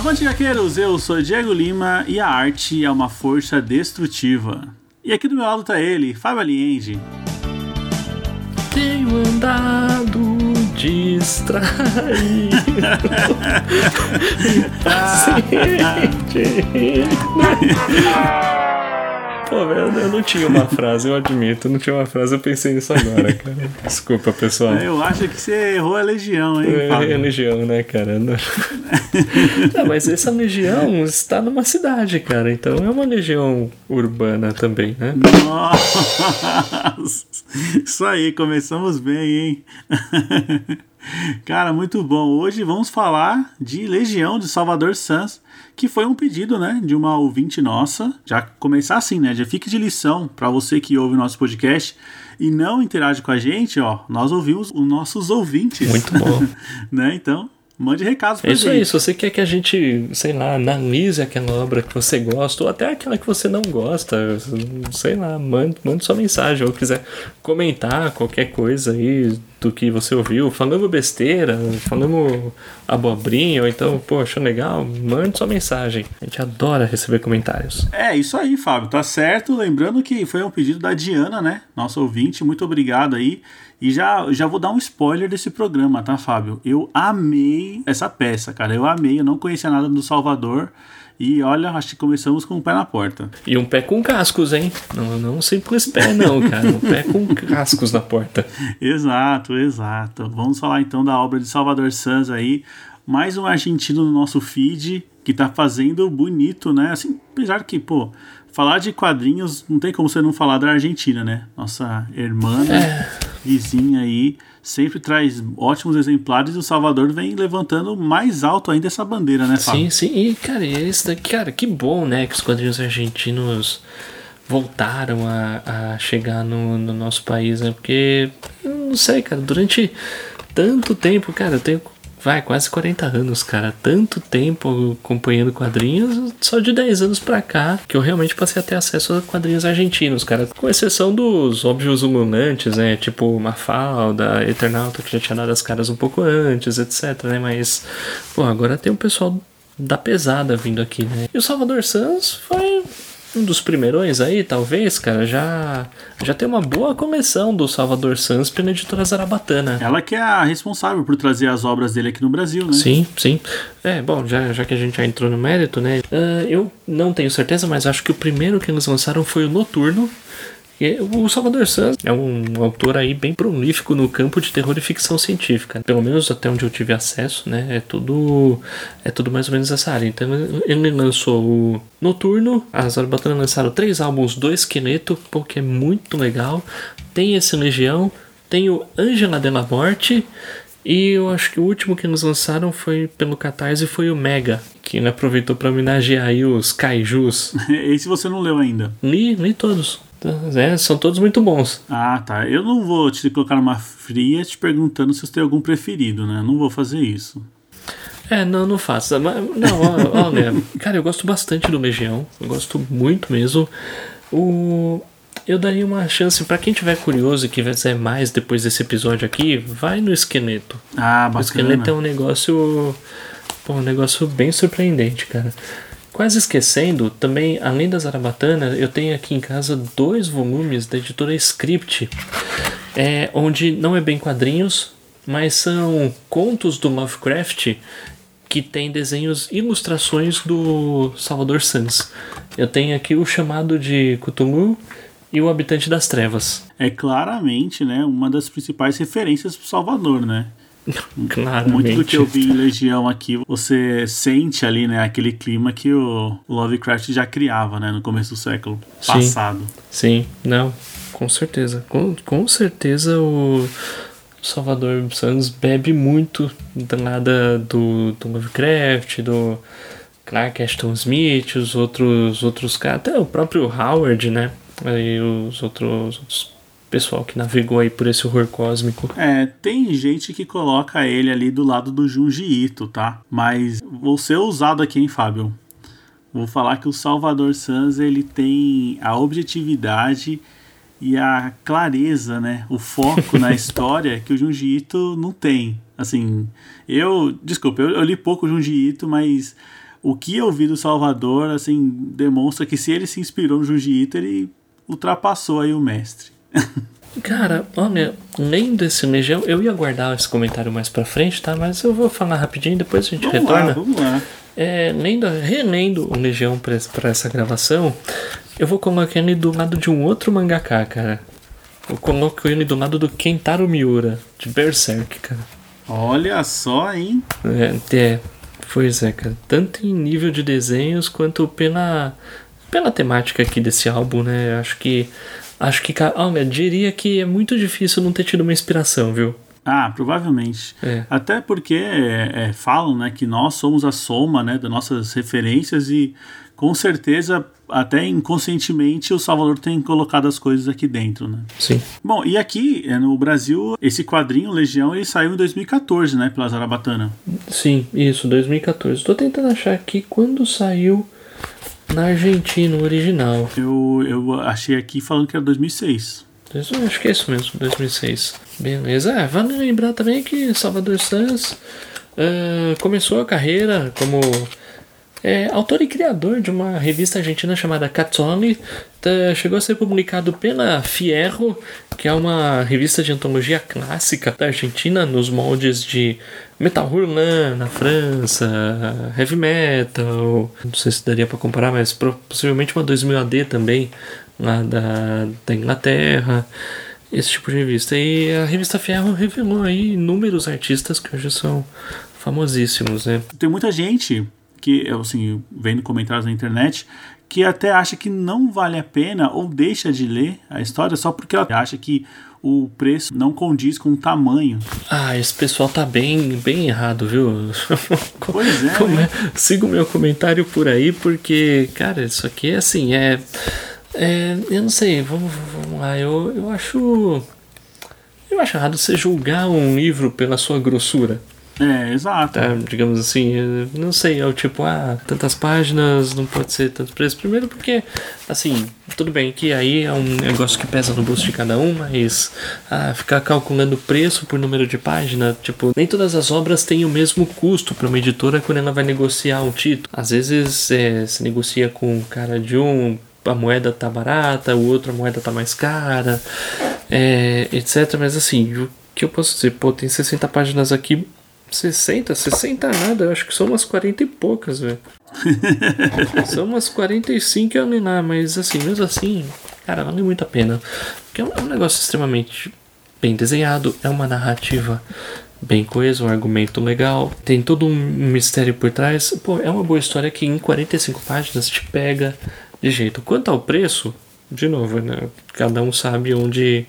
Avante Gaqueiros, eu sou Diego Lima e a arte é uma força destrutiva. E aqui do meu lado tá ele, Fábio Aliende. Tenho andado distraído. Paciente. Pô, velho, eu não tinha uma frase, eu admito. Eu não tinha uma frase, eu pensei nisso agora, cara. Desculpa, pessoal. Eu acho que você errou a legião, hein? É, Fábio? é legião, né, cara? Não... Não, mas essa legião está numa cidade, cara. Então é uma legião urbana também, né? Nossa! Isso aí, começamos bem, hein? Cara, muito bom. Hoje vamos falar de Legião de Salvador Sans, que foi um pedido, né, de uma ouvinte nossa. Já começar assim, né? Já fique de lição para você que ouve o nosso podcast e não interage com a gente, ó. Nós ouvimos os nossos ouvintes. Muito bom. né? Então, mande recados pra É isso gente. aí, se você quer que a gente, sei lá, analise aquela obra que você gosta, ou até aquela que você não gosta, sei lá, mande, mande sua mensagem, ou quiser comentar qualquer coisa aí do que você ouviu, falando besteira, falando abobrinha, ou então, pô, achou legal, mande sua mensagem. A gente adora receber comentários. É, isso aí, Fábio, tá certo. Lembrando que foi um pedido da Diana, né? Nossa ouvinte, muito obrigado aí. E já, já vou dar um spoiler desse programa, tá, Fábio? Eu amei essa peça, cara. Eu amei, eu não conhecia nada do Salvador. E olha, acho que começamos com o pé na porta. E um pé com cascos, hein? Não, não um simples pé, não, cara. Um pé com cascos na porta. Exato, exato. Vamos falar então da obra de Salvador Sanz aí. Mais um argentino no nosso feed que tá fazendo bonito, né? Assim, apesar que, pô, falar de quadrinhos não tem como você não falar da Argentina, né? Nossa irmã, vizinha aí, sempre traz ótimos exemplares e o Salvador vem levantando mais alto ainda essa bandeira, né, Fábio? Sim, sim. E, cara, esse daqui, cara, que bom, né? Que os quadrinhos argentinos voltaram a, a chegar no, no nosso país, né? Porque, não sei, cara, durante tanto tempo, cara, eu tenho. Vai, quase 40 anos, cara. Tanto tempo acompanhando quadrinhos, só de 10 anos pra cá, que eu realmente passei a ter acesso a quadrinhos argentinos, cara. Com exceção dos óbvios ululantes, né? Tipo Mafalda, Eternauta, que já tinha dado as caras um pouco antes, etc, né? Mas, pô, agora tem um pessoal da pesada vindo aqui, né? E o Salvador Sanz foi um dos primeirões aí, talvez, cara. Já, já tem uma boa coleção do Salvador Sanz pela editora Zarabatana. Ela que é a responsável por trazer as obras dele aqui no Brasil, né? Sim, sim. É, bom, já, já que a gente já entrou no mérito, né? ah, eu não tenho certeza, mas acho que o primeiro que eles lançaram foi o Noturno. E o Salvador Sanz é um autor aí bem prolífico no campo de terror e ficção científica. Pelo menos até onde eu tive acesso, né? É tudo, é tudo mais ou menos essa área. Então ele lançou o Noturno, a Zarabatana lançaram três álbuns do Esqueleto, pô, que é muito legal. Tem esse Legião, tem o Angela Della Morte e eu acho que o último que eles lançaram foi pelo Catarse foi o Mega, que ele aproveitou para homenagear aí os kaijus. Esse você não leu ainda. Li, li todos. É, são todos muito bons. Ah, tá. Eu não vou te colocar numa fria te perguntando se você tem algum preferido, né? Não vou fazer isso. É, não, não faça. Não, olha, cara, eu gosto bastante do Legião. Eu gosto muito mesmo. O. Eu daria uma chance pra quem tiver curioso e quiser mais depois desse episódio aqui, vai no esqueleto. Ah, O bacana. esqueleto é um negócio. Pô, um negócio bem surpreendente, cara. Quase esquecendo, também, além da Zarabatana, eu tenho aqui em casa dois volumes da editora Script, é, onde não é bem quadrinhos, mas são contos do Lovecraft que tem desenhos, ilustrações do Salvador Sanz. Eu tenho aqui o chamado de Cthulhu e o Habitante das Trevas. É claramente, né, uma das principais referências pro Salvador, né? Muito do que eu vi em Legião aqui, você sente ali, né, aquele clima que o Lovecraft já criava, né, no começo do século Sim. passado. Sim, não, com certeza. Com, com certeza o Salvador Santos bebe muito da nada do, do Lovecraft, do Clark Ashton Smith, os outros, outros caras, até o próprio Howard, né? Aí os outros, outros pessoal que navegou aí por esse horror cósmico. É, tem gente que coloca ele ali do lado do Junji Ito, tá? Mas vou ser ousado aqui, hein, Fábio? Vou falar que o Salvador Sanz ele tem a objetividade e a clareza, né? O foco na história que o Junji Ito não tem. Assim, eu, desculpa, eu, eu li pouco o Junji Ito, mas o que eu vi do Salvador, assim, demonstra que se ele se inspirou no Jiu-Jitsu, ele ultrapassou aí o mestre. Cara, olha, lendo esse Legião, eu ia guardar esse comentário mais pra frente, tá? Mas eu vou falar rapidinho, depois a gente vamos retorna. Lá, vamos lá. É, lendo, relendo o Legião pra, pra essa gravação, eu vou colocar ele do lado de um outro mangaká, cara. Eu coloco ele do lado do Kentaro Miura, de Berserk, cara. Olha só, hein? É, é, pois é, cara. Tanto em nível de desenhos quanto pela, pela temática aqui desse álbum, né? Acho que. Acho que. Olha, diria que é muito difícil não ter tido uma inspiração, viu? Ah, provavelmente. É. Até porque é, é, falam né, que nós somos a soma né, das nossas referências e com certeza, até inconscientemente, o Salvador tem colocado as coisas aqui dentro, né? Sim. Bom, e aqui é, no Brasil, esse quadrinho Legião ele saiu em 2014, né, pela Zarabatana. Sim, isso, 2014. Estou tentando achar aqui quando saiu na Argentina o original. Eu, eu achei aqui falando que era 2006. Eu acho que é isso mesmo, 2006. Beleza. É, vale lembrar também que Salvador Sanz uh, começou a carreira como é, autor e criador de uma revista argentina chamada Cazzoli. Tá, chegou a ser publicado pela Fierro, que é uma revista de antologia clássica da Argentina, nos moldes de metal hurlan na França, heavy metal. Não sei se daria para comparar, mas possivelmente uma 2000 AD também, lá da, da Inglaterra. Esse tipo de revista. E a revista Fierro revelou aí inúmeros artistas que hoje são famosíssimos, né? Tem muita gente que, assim, vendo comentários na internet, que até acha que não vale a pena ou deixa de ler a história só porque ela acha que o preço não condiz com o tamanho. Ah, esse pessoal tá bem, bem errado, viu? Pois é. Como né? é? Siga o meu comentário por aí, porque, cara, isso aqui é assim, é. é eu não sei, vamos, vamos lá, eu, eu acho. Eu acho errado você julgar um livro pela sua grossura. É, exato. Tá, digamos assim, não sei, é o tipo, ah, tantas páginas, não pode ser tanto preço. Primeiro porque, assim, tudo bem que aí é um negócio que pesa no bolso de cada um, mas ah, ficar calculando preço por número de página, tipo, nem todas as obras têm o mesmo custo para uma editora quando ela vai negociar um título. Às vezes é, se negocia com o cara de um, a moeda tá barata, o outro a moeda tá mais cara, é, etc. Mas assim, o que eu posso dizer? Pô, tem 60 páginas aqui, 60, 60 nada, eu acho que são umas 40 e poucas, velho. são umas 45 eu lá, mas assim, mesmo assim, cara, vale muito a pena. Porque é um, é um negócio extremamente bem desenhado, é uma narrativa bem coesa, um argumento legal, tem todo um mistério por trás. Pô, é uma boa história que em 45 páginas te pega de jeito. Quanto ao preço, de novo, né? Cada um sabe onde,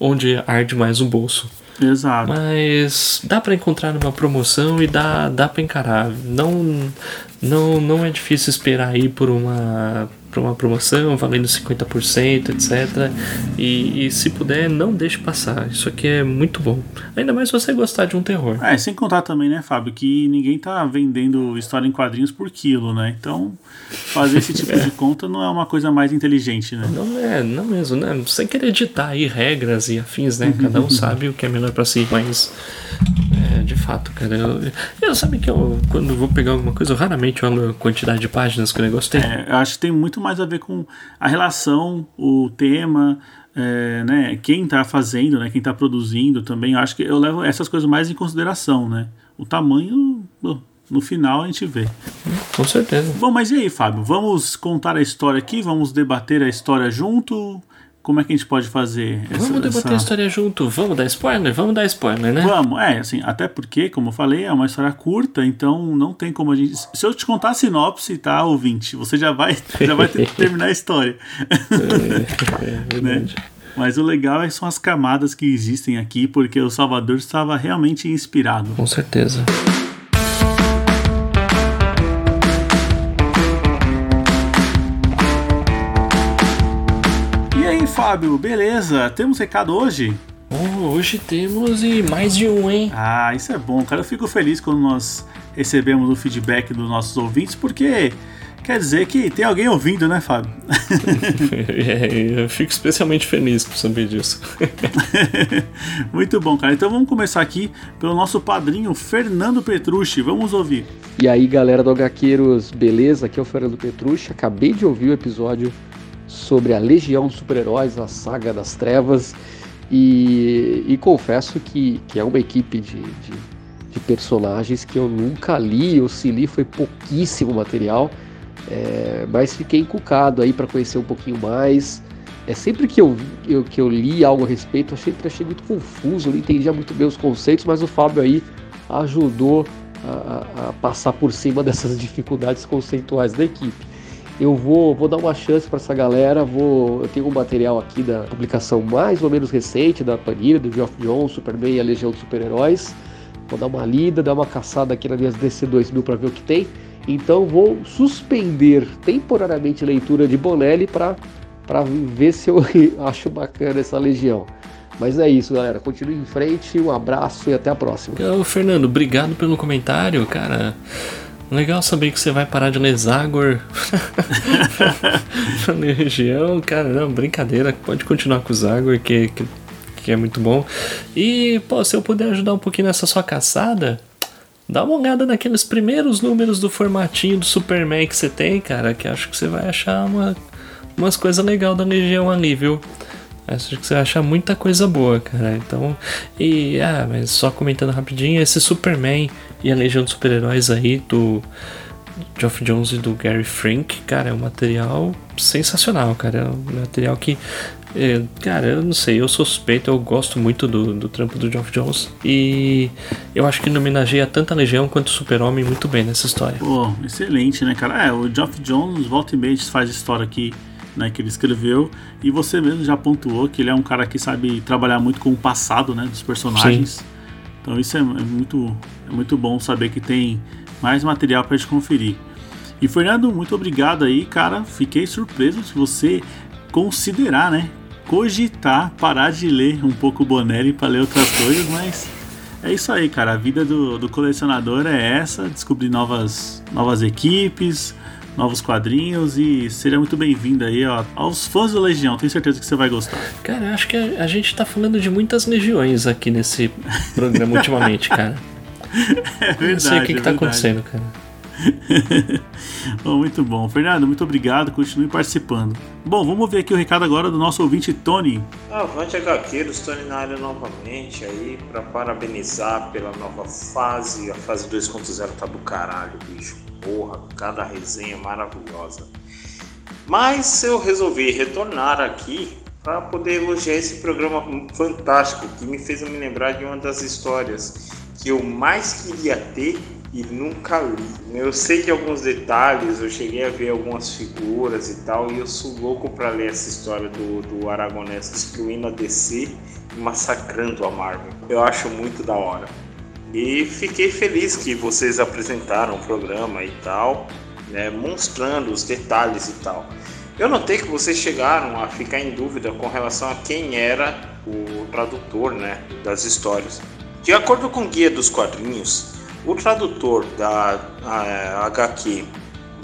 onde arde mais o bolso. Exato. Mas dá para encontrar numa promoção e dá, dá para encarar. Não, não, não é difícil esperar aí por uma, por uma promoção valendo 50%, etc. E, e se puder, não deixe passar. Isso aqui é muito bom. Ainda mais se você gostar de um terror. É, sem contar também, né, Fábio, que ninguém tá vendendo história em quadrinhos por quilo, né? Então, fazer esse tipo de conta não é uma coisa mais inteligente, né? Não é, não mesmo, né? Sem querer editar aí regras e afins, né? Cada um sabe o que é melhor para si, mas é, de fato, cara, eu, eu sabe que eu quando vou pegar alguma coisa, eu raramente olho a quantidade de páginas que o negócio tem. É, eu acho que tem muito mais a ver com a relação, o tema, é, né, quem está fazendo, né, quem está produzindo também. Eu acho que eu levo essas coisas mais em consideração, né? O tamanho, no final a gente vê. Com certeza. Bom, mas e aí, Fábio? Vamos contar a história aqui? Vamos debater a história junto? Como é que a gente pode fazer essa, Vamos debater essa... a história junto, vamos dar spoiler? Vamos dar spoiler, né? Vamos, é, assim, até porque, como eu falei, é uma história curta, então não tem como a gente. Se eu te contar a sinopse, tá, ouvinte, você já vai, já vai ter que terminar a história. É, é né? Mas o legal é são as camadas que existem aqui, porque o Salvador estava realmente inspirado. Com certeza. Fábio, beleza? Temos recado hoje? Oh, hoje temos e mais de um, hein? Ah, isso é bom, cara. Eu fico feliz quando nós recebemos o feedback dos nossos ouvintes, porque Quer dizer que tem alguém ouvindo, né, Fábio? é, eu fico especialmente feliz por saber disso. Muito bom, cara. Então vamos começar aqui pelo nosso padrinho Fernando Petrucci. Vamos ouvir. E aí, galera do HQueiros, beleza? Aqui é o Fernando Petrucci. Acabei de ouvir o episódio sobre a Legião dos Super-Heróis, a Saga das Trevas. E, e confesso que, que é uma equipe de, de, de personagens que eu nunca li, ou se li foi pouquíssimo material é, mas fiquei encucado aí para conhecer um pouquinho mais. É sempre que eu, eu, que eu li algo a respeito, sempre achei muito confuso, não entendia muito bem os conceitos, mas o Fábio aí ajudou a, a passar por cima dessas dificuldades conceituais da equipe. Eu vou, vou dar uma chance para essa galera. Vou, eu tenho um material aqui da publicação mais ou menos recente da Panini, do Geoff Jones, Superman e a Legião dos Super-Heróis. Vou dar uma lida, dar uma caçada aqui nas minhas DC 2000 para ver o que tem. Então vou suspender temporariamente a leitura de Bonelli para ver se eu acho bacana essa legião. Mas é isso, galera. Continue em frente, um abraço e até a próxima. Ô, Fernando, obrigado pelo comentário, cara. Legal saber que você vai parar de ler Zagor região. Cara, não, brincadeira. Pode continuar com o Zagor, que, que, que é muito bom. E, pô, se eu puder ajudar um pouquinho nessa sua caçada, Dá uma olhada naqueles primeiros números do formatinho do Superman que você tem, cara, que acho que você vai achar uma, umas coisas legais da Legião ali, viu? Acho que você vai achar muita coisa boa, cara. Então, e ah, mas só comentando rapidinho, esse Superman e a Legião dos Super-Heróis aí do Geoff Jones e do Gary Frank, cara, é um material sensacional, cara. É um material que é, cara, eu não sei, eu sou suspeito, eu gosto muito do, do trampo do Geoff Jones e eu acho que ele homenageia tanto a Legião quanto o Super-Homem muito bem nessa história. Pô, excelente, né, cara? É, o Geoff Jones, volta e meia, faz história aqui né, que ele escreveu, e você mesmo já pontuou que ele é um cara que sabe trabalhar muito com o passado né, dos personagens. Sim. Então isso é, é, muito, é muito bom saber que tem mais material para gente conferir. E Fernando, muito obrigado aí, cara. Fiquei surpreso se você considerar, né? Cogitar parar de ler um pouco o Bonelli para ler outras coisas, mas é isso aí, cara. A vida do, do colecionador é essa: descobrir novas, novas equipes, novos quadrinhos e seria muito bem-vindo aí ó, aos fãs da Legião. Tenho certeza que você vai gostar. Cara, acho que a, a gente tá falando de muitas legiões aqui nesse programa ultimamente, cara. É verdade. Não sei o que, é que tá acontecendo, cara. bom, muito bom. Fernando, muito obrigado. Continue participando. Bom, vamos ver aqui o recado agora do nosso ouvinte Tony. Avante HQueiros, Tony na área novamente aí para parabenizar pela nova fase. A fase 2.0 tá do caralho, bicho. Porra, cada resenha maravilhosa. Mas eu resolvi retornar aqui para poder elogiar esse programa fantástico que me fez me lembrar de uma das histórias que eu mais queria ter e nunca li. Eu sei que alguns detalhes, eu cheguei a ver algumas figuras e tal, e eu sou louco para ler essa história do, do Aragonés destruindo a DC e massacrando a Marvel. Eu acho muito da hora. E fiquei feliz que vocês apresentaram o programa e tal, né, mostrando os detalhes e tal. Eu notei que vocês chegaram a ficar em dúvida com relação a quem era o tradutor né, das histórias. De acordo com o guia dos quadrinhos, o tradutor da HQ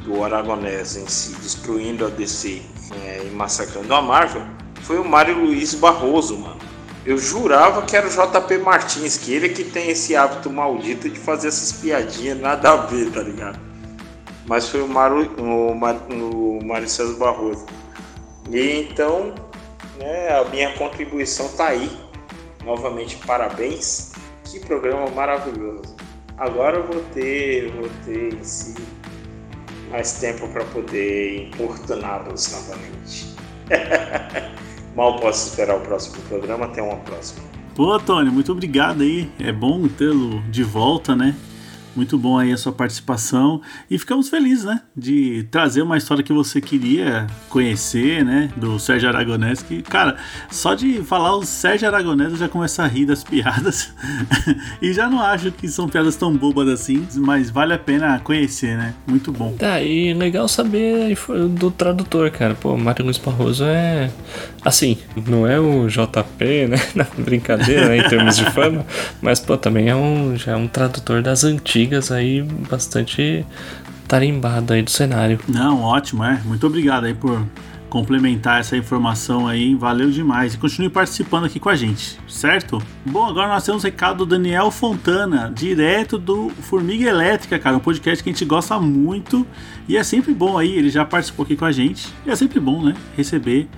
do Aragonés em si, destruindo a DC é, e massacrando a Marvel, foi o Mário Luiz Barroso, mano. Eu jurava que era o JP Martins, que ele é que tem esse hábito maldito de fazer essas piadinhas nada a ver, tá ligado? Mas foi o Mário, o, Mar, o César Barroso. E então, né, a minha contribuição tá aí. Novamente, parabéns. Que programa maravilhoso. Agora eu vou ter, vou ter em si mais tempo para poder importuná-los novamente. Mal posso esperar o próximo programa. Até uma próxima. Pô, Tony, muito obrigado aí. É bom tê-lo de volta, né? Muito bom aí a sua participação. E ficamos felizes, né, de trazer uma história que você queria conhecer, né, do Sérgio Aragonés, que, cara, só de falar o Sérgio Aragonés eu já começo a rir das piadas. E já não acho que são piadas tão bobas assim, mas vale a pena conhecer, né, muito bom. Tá, e legal saber do tradutor, cara, pô, Mário Luiz Barroso é, assim, não é o JP, né, na brincadeira, né, em termos de fama, mas, pô, também é um, já é um tradutor das antigas antigas aí bastante tarimbado aí do cenário. Não, ótimo, é. Muito obrigado aí por complementar essa informação aí, valeu demais. E continue participando aqui com a gente, certo? Bom, agora nós temos o recado do Daniel Fontana, direto do Formiga Elétrica, cara, um podcast que a gente gosta muito e é sempre bom aí, ele já participou aqui com a gente, e é sempre bom, né, receber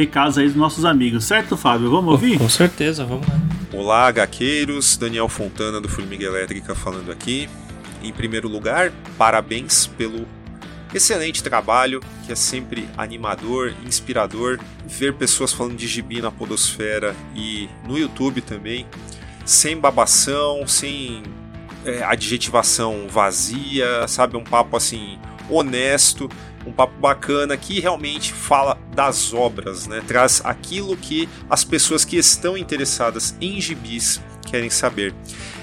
recados aí dos nossos amigos, certo, Fábio? Vamos ouvir? Com certeza, vamos lá. Olá, gaqueiros, Daniel Fontana do Formiga Elétrica falando aqui. Em primeiro lugar, parabéns pelo excelente trabalho, que é sempre animador, inspirador. Ver pessoas falando de gibi na Podosfera e no YouTube também, sem babação, sem é, adjetivação vazia, sabe? Um papo assim honesto, um papo bacana que realmente fala das obras, né? Traz aquilo que as pessoas que estão interessadas em gibis querem saber.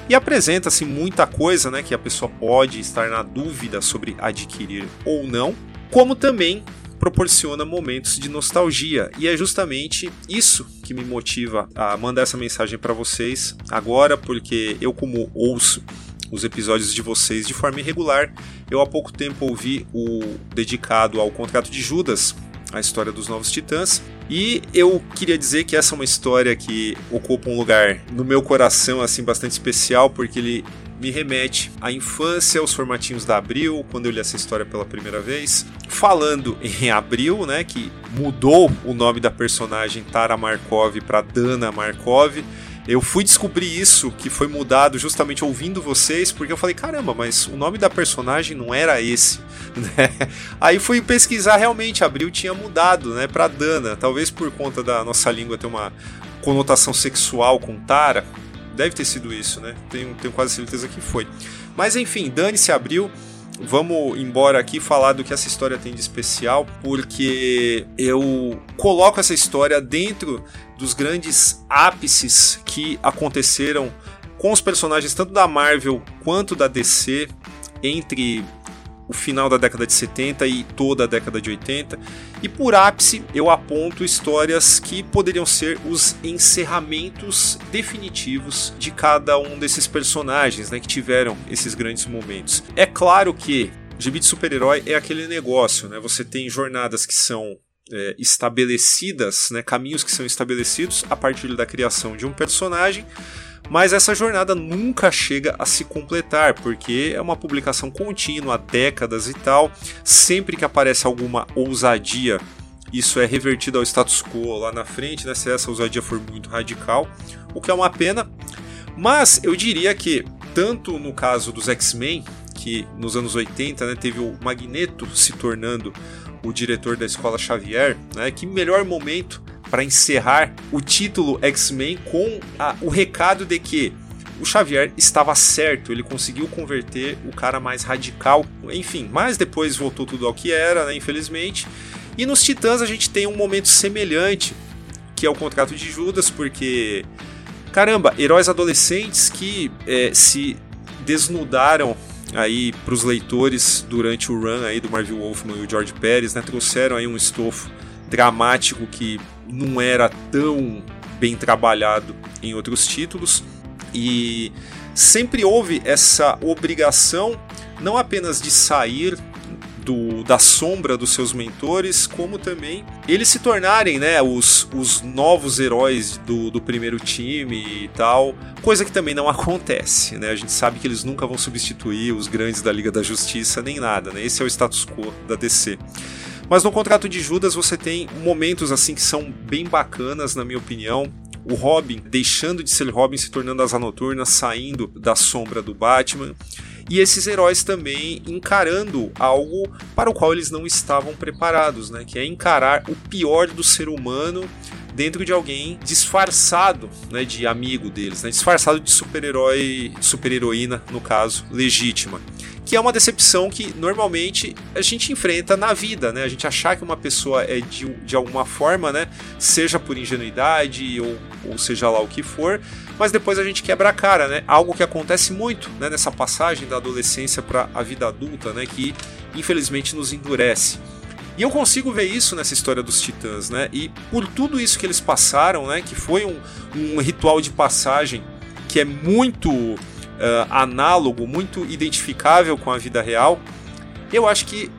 E apresenta-se muita coisa né, que a pessoa pode estar na dúvida sobre adquirir ou não, como também proporciona momentos de nostalgia. E é justamente isso que me motiva a mandar essa mensagem para vocês agora, porque eu, como ouço os episódios de vocês de forma irregular, eu há pouco tempo ouvi o dedicado ao contrato de Judas, a história dos Novos Titãs. E eu queria dizer que essa é uma história que ocupa um lugar no meu coração assim bastante especial, porque ele me remete à infância, aos formatinhos da Abril, quando eu li essa história pela primeira vez. Falando em Abril, né, que mudou o nome da personagem Tara Markov para Dana Markov. Eu fui descobrir isso, que foi mudado justamente ouvindo vocês, porque eu falei, caramba, mas o nome da personagem não era esse, né? Aí fui pesquisar, realmente, Abril tinha mudado, né, pra Dana, talvez por conta da nossa língua ter uma conotação sexual com Tara, deve ter sido isso, né? Tenho, tenho quase certeza que foi. Mas enfim, Dane-se Abril, vamos embora aqui falar do que essa história tem de especial, porque eu coloco essa história dentro dos grandes ápices que aconteceram com os personagens tanto da Marvel quanto da DC entre o final da década de 70 e toda a década de 80. E por ápice eu aponto histórias que poderiam ser os encerramentos definitivos de cada um desses personagens, né, que tiveram esses grandes momentos. É claro que gibi de super-herói é aquele negócio, né? Você tem jornadas que são é, estabelecidas, né, caminhos que são estabelecidos a partir da criação de um personagem, mas essa jornada nunca chega a se completar, porque é uma publicação contínua, décadas e tal. Sempre que aparece alguma ousadia, isso é revertido ao status quo lá na frente, né, se essa ousadia for muito radical, o que é uma pena. Mas eu diria que, tanto no caso dos X-Men, que nos anos 80 né, teve o Magneto se tornando o diretor da escola Xavier, né? Que melhor momento para encerrar o título X-Men com a, o recado de que o Xavier estava certo, ele conseguiu converter o cara mais radical, enfim, mas depois voltou tudo ao que era, né, infelizmente. E nos Titãs a gente tem um momento semelhante, que é o contrato de Judas, porque caramba, heróis adolescentes que é, se desnudaram aí para os leitores durante o run aí do Marvel Wolfman e o George Pérez, né, trouxeram aí um estofo dramático que não era tão bem trabalhado em outros títulos. E sempre houve essa obrigação não apenas de sair do, da sombra dos seus mentores, como também eles se tornarem né, os, os novos heróis do, do primeiro time e tal, coisa que também não acontece. Né? A gente sabe que eles nunca vão substituir os grandes da Liga da Justiça nem nada, né? esse é o status quo da DC. Mas no contrato de Judas você tem momentos assim que são bem bacanas, na minha opinião o Robin deixando de ser Robin, se tornando Asa Noturna, saindo da sombra do Batman e esses heróis também encarando algo para o qual eles não estavam preparados, né? Que é encarar o pior do ser humano dentro de alguém disfarçado, né, de amigo deles, né, disfarçado de super-herói, super-heroína, no caso, legítima. Que é uma decepção que normalmente a gente enfrenta na vida, né? A gente achar que uma pessoa é de, de alguma forma, né? Seja por ingenuidade ou, ou seja lá o que for, mas depois a gente quebra a cara, né? Algo que acontece muito né, nessa passagem da adolescência para a vida adulta, né? Que infelizmente nos endurece. E eu consigo ver isso nessa história dos Titãs, né? E por tudo isso que eles passaram, né? Que foi um, um ritual de passagem que é muito uh, análogo, muito identificável com a vida real. eu acho que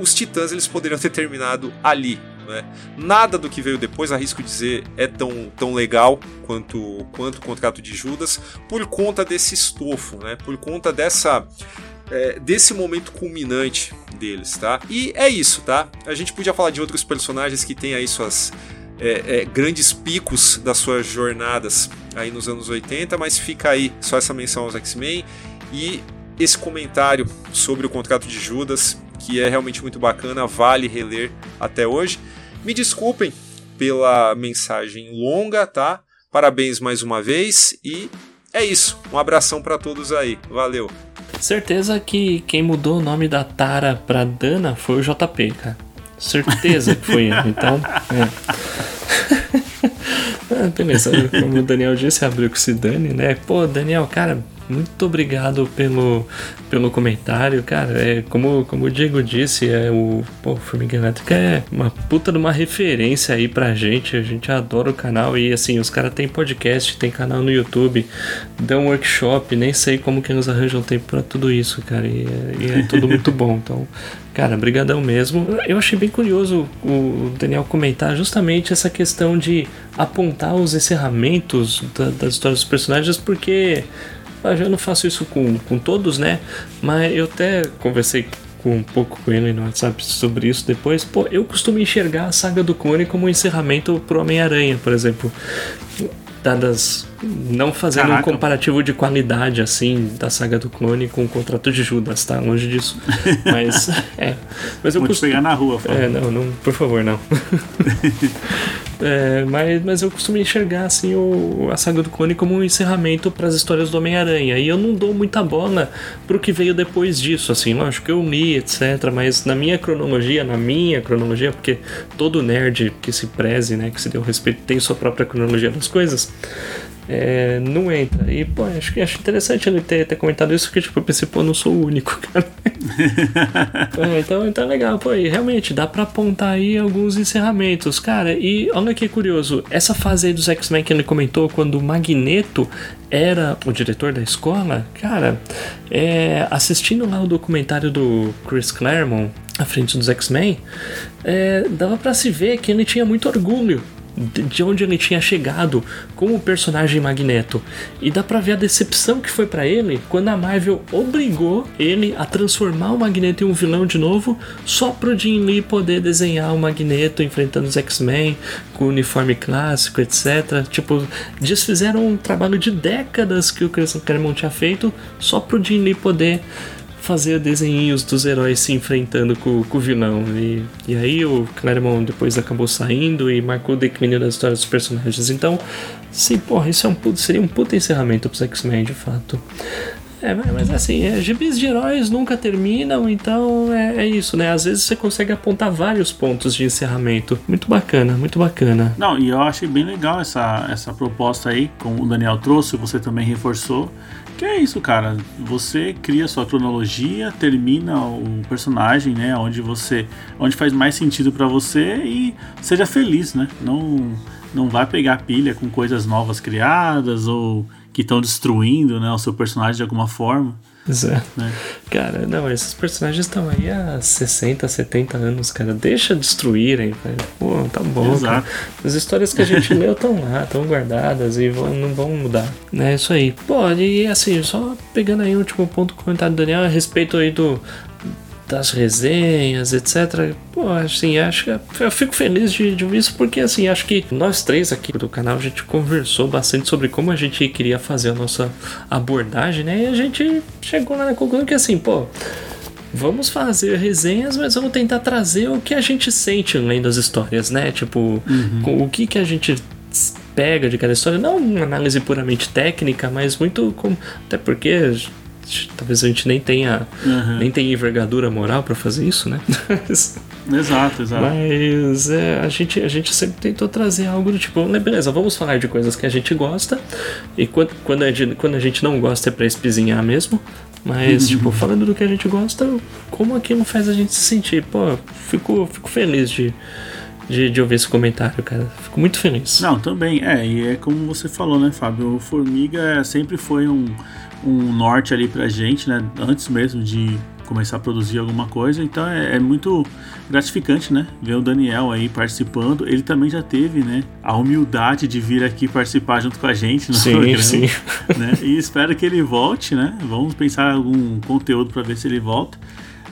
os Titãs eles poderiam ter terminado ali. Né? Nada do que veio depois, arrisco dizer, é tão, tão legal quanto, quanto o contrato de Judas, por conta desse estofo, né? por conta dessa. É, desse momento culminante deles, tá? E é isso, tá? A gente podia falar de outros personagens que têm aí suas é, é, grandes picos das suas jornadas aí nos anos 80, mas fica aí só essa menção aos X-Men e esse comentário sobre o contrato de Judas, que é realmente muito bacana, vale reler até hoje. Me desculpem pela mensagem longa, tá? Parabéns mais uma vez e é isso. Um abração para todos aí. Valeu. Certeza que quem mudou o nome da Tara pra Dana foi o JP, cara. Certeza que foi ele. Então, é. ah, beleza, como o Daniel disse, abriu com se dane, né? Pô, Daniel, cara, muito obrigado pelo, pelo comentário, cara. É, como, como o Diego disse, é o, pô, Formiga Elétrica é uma puta de uma referência aí pra gente. A gente adora o canal e assim, os caras têm podcast, tem canal no YouTube, dão workshop, nem sei como que eles arranjam tempo pra tudo isso, cara. E é, e é tudo muito bom. Então, Cara, brigadão mesmo. Eu achei bem curioso o Daniel comentar justamente essa questão de apontar os encerramentos da, das histórias dos personagens, porque eu não faço isso com, com todos, né? Mas eu até conversei com um pouco com ele no WhatsApp sobre isso depois. Pô, eu costumo enxergar a saga do clone como um encerramento pro Homem-Aranha, por exemplo. Dadas. Não fazendo Caraca. um comparativo de qualidade, assim, da saga do clone com o contrato de Judas, tá? Longe disso. Mas. é. Mas eu Vou costumo... pegar na rua, por É, não, não, por favor, não. É, mas, mas eu costumo enxergar assim o, a saga do clone como um encerramento para as histórias do Homem-Aranha. E eu não dou muita bola pro que veio depois disso, assim, lógico que eu li, etc. Mas na minha cronologia, na minha cronologia, porque todo nerd que se preze, né, que se deu respeito, tem sua própria cronologia das coisas é, não entra. E, pô, acho, acho interessante ele ter, ter comentado isso, porque, tipo, eu pensei, pô, não sou o único, cara. é, então, então é legal, pô, e realmente dá pra apontar aí alguns encerramentos, cara. E olha que curioso, essa fase aí dos X-Men que ele comentou, quando o Magneto era o diretor da escola, cara, é, assistindo lá o documentário do Chris Claremont à frente dos X-Men, é, dava para se ver que ele tinha muito orgulho de onde ele tinha chegado como personagem Magneto. E dá pra ver a decepção que foi para ele quando a Marvel obrigou ele a transformar o Magneto em um vilão de novo, só pro Jim Lee poder desenhar o Magneto enfrentando os X-Men com o uniforme clássico, etc. Tipo, desfizeram um trabalho de décadas que o Chris Claremont tinha feito só pro Jim Lee poder fazer desenhinhos dos heróis se enfrentando com, com o vilão. E, e aí o Claremont depois acabou saindo e marcou o declínio das histórias dos personagens. Então, sim, porra, isso é um, seria um puta encerramento pros X-Men, de fato. É, mas assim, é, gibis de heróis nunca terminam, então é, é, isso, né? Às vezes você consegue apontar vários pontos de encerramento. Muito bacana, muito bacana. Não, e eu achei bem legal essa, essa proposta aí, como o Daniel trouxe, você também reforçou, que é isso, cara. Você cria sua cronologia, termina o personagem, né? Onde você. Onde faz mais sentido para você e seja feliz, né? Não, não vai pegar pilha com coisas novas criadas ou que estão destruindo né, o seu personagem de alguma forma. Exato. Né? Cara, não, esses personagens estão aí há 60, 70 anos, cara. Deixa destruírem, velho. Pô, tá bom, Exato. cara. As histórias que a gente leu estão lá, estão guardadas e vão, não vão mudar. É isso aí. Pô, e assim, só pegando aí o último ponto do comentário do Daniel a respeito aí do, das resenhas, etc. Pô, assim, acho que eu fico feliz de, de ouvir isso porque, assim, acho que nós três aqui do canal a gente conversou bastante sobre como a gente queria fazer a nossa abordagem, né? E a gente chegou lá na conclusão que, assim, pô. Vamos fazer resenhas, mas vamos tentar trazer o que a gente sente lendo as histórias, né? Tipo, uhum. o que, que a gente pega de cada história. Não uma análise puramente técnica, mas muito. Com... Até porque talvez a gente nem tenha uhum. nem tenha envergadura moral para fazer isso, né? exato, exato. Mas é, a, gente, a gente sempre tentou trazer algo do tipo, né, beleza, vamos falar de coisas que a gente gosta, e quando, quando, a, gente, quando a gente não gosta é pra espizinhar mesmo, mas, uhum. tipo, falando do que a gente gosta, como aquilo faz a gente se sentir? Pô, fico, fico feliz de, de, de, ouvir esse comentário, cara. Fico muito feliz. Não, também. É, e é como você falou, né, Fábio? O Formiga sempre foi um, um norte ali pra gente, né? Antes mesmo de começar a produzir alguma coisa. Então é, é, muito gratificante, né? Ver o Daniel aí participando. Ele também já teve, né? A humildade de vir aqui participar junto com a gente no sim, programa. Sim, né? E espero que ele volte, né? Vamos pensar algum conteúdo para ver se ele volta.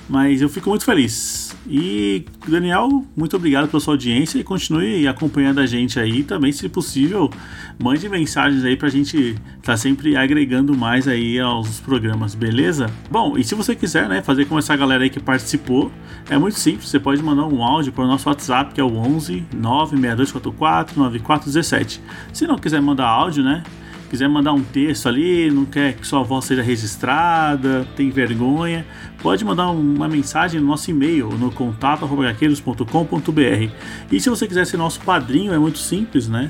Mas eu fico muito feliz. E, Daniel, muito obrigado pela sua audiência e continue acompanhando a gente aí. Também, se possível, mande mensagens aí pra gente estar tá sempre agregando mais aí aos programas, beleza? Bom, e se você quiser, né, fazer como essa galera aí que participou, é muito simples. Você pode mandar um áudio para o nosso WhatsApp, que é o 11 96244 9417. Se não quiser mandar áudio, né? Quiser mandar um texto ali, não quer que sua voz seja registrada, tem vergonha, pode mandar uma mensagem no nosso e-mail no contato.gaqueiros.com.br. E se você quiser ser nosso padrinho, é muito simples, né?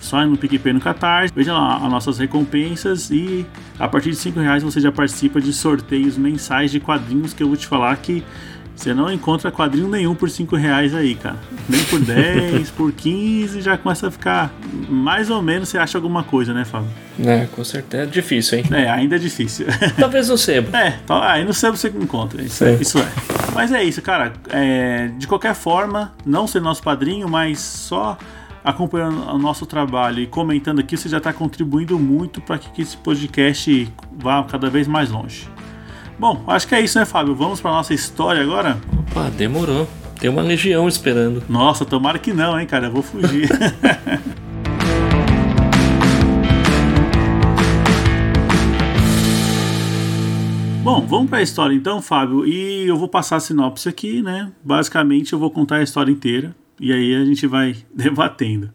Só no PicPay no Catarse, veja lá as nossas recompensas e a partir de 5 reais você já participa de sorteios mensais de quadrinhos que eu vou te falar que você não encontra quadrinho nenhum por 5 reais aí, cara. Nem por 10, por 15 já começa a ficar. Mais ou menos você acha alguma coisa, né, Fábio? É, com certeza. É difícil, hein? É, ainda é difícil. Talvez no sebo. É, aí no sebo você encontra. Isso, é. isso é. Mas é isso, cara. É, de qualquer forma, não ser nosso padrinho, mas só acompanhando o nosso trabalho e comentando aqui, você já está contribuindo muito para que esse podcast vá cada vez mais longe. Bom, acho que é isso, né, Fábio? Vamos para nossa história agora? Opa, demorou. Tem uma legião esperando. Nossa, tomara que não, hein, cara? Eu vou fugir. Bom, vamos para a história então, Fábio. E eu vou passar a sinopse aqui, né? Basicamente, eu vou contar a história inteira e aí a gente vai debatendo.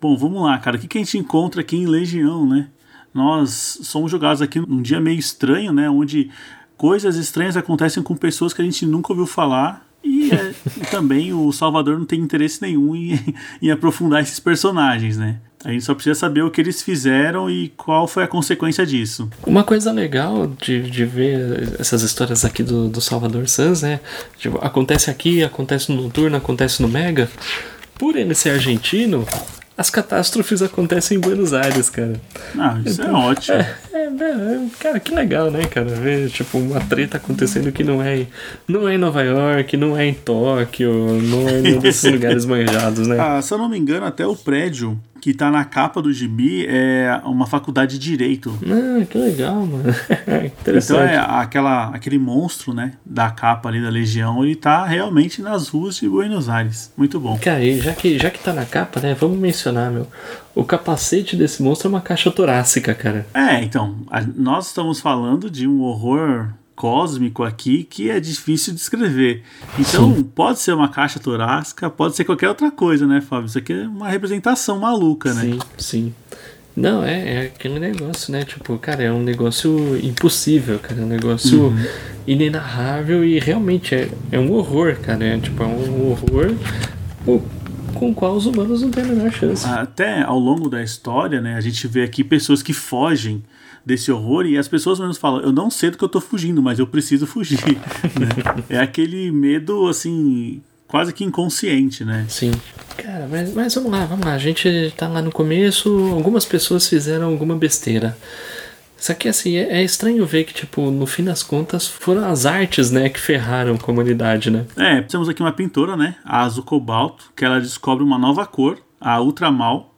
Bom, vamos lá, cara. O que, que a gente encontra aqui em Legião, né? Nós somos jogados aqui num dia meio estranho, né? Onde coisas estranhas acontecem com pessoas que a gente nunca ouviu falar. E, é, e também o Salvador não tem interesse nenhum em, em aprofundar esses personagens, né? A gente só precisa saber o que eles fizeram e qual foi a consequência disso. Uma coisa legal de, de ver essas histórias aqui do, do Salvador Sans, né? Tipo, acontece aqui, acontece no Noturno, acontece no Mega. Por ele ser argentino, as catástrofes acontecem em Buenos Aires, cara. Ah, isso é então, é ótimo. É, é, é, cara, que legal, né, cara? Ver, tipo, uma treta acontecendo que não é, não é em Nova York, não é em Tóquio, não é em um desses lugares manjados, né? Ah, se eu não me engano, até o prédio que tá na capa do gibi é uma faculdade de direito. Ah, que legal, mano. Interessante. Então é aquela, aquele monstro, né, da capa ali da Legião, ele tá realmente nas ruas de Buenos Aires. Muito bom. Cara, e já que, já que tá na capa, né, vamos mencionar, meu. O capacete desse monstro é uma caixa torácica, cara. É, então, a, nós estamos falando de um horror cósmico aqui que é difícil de escrever. Então, Sim. pode ser uma caixa torácica, pode ser qualquer outra coisa, né, Fábio? Isso aqui é uma representação maluca, né? Sim, sim. Não, é, é aquele negócio, né? Tipo, cara, é um negócio impossível, cara. É um negócio uhum. inenarrável e realmente é, é um horror, cara. É, tipo, é um horror com o qual os humanos não têm a menor chance. Até ao longo da história, né, a gente vê aqui pessoas que fogem desse horror e as pessoas menos falam, eu não sei do que eu tô fugindo, mas eu preciso fugir. né? É aquele medo, assim, quase que inconsciente, né? Sim. Cara, mas, mas vamos lá, vamos lá. A gente tá lá no começo, algumas pessoas fizeram alguma besteira. Só que assim, é, é, estranho ver que, tipo, no fim das contas, foram as artes, né, que ferraram a comunidade, né? É, temos aqui uma pintora, né, a Azul Cobalto, que ela descobre uma nova cor, a Ultramal,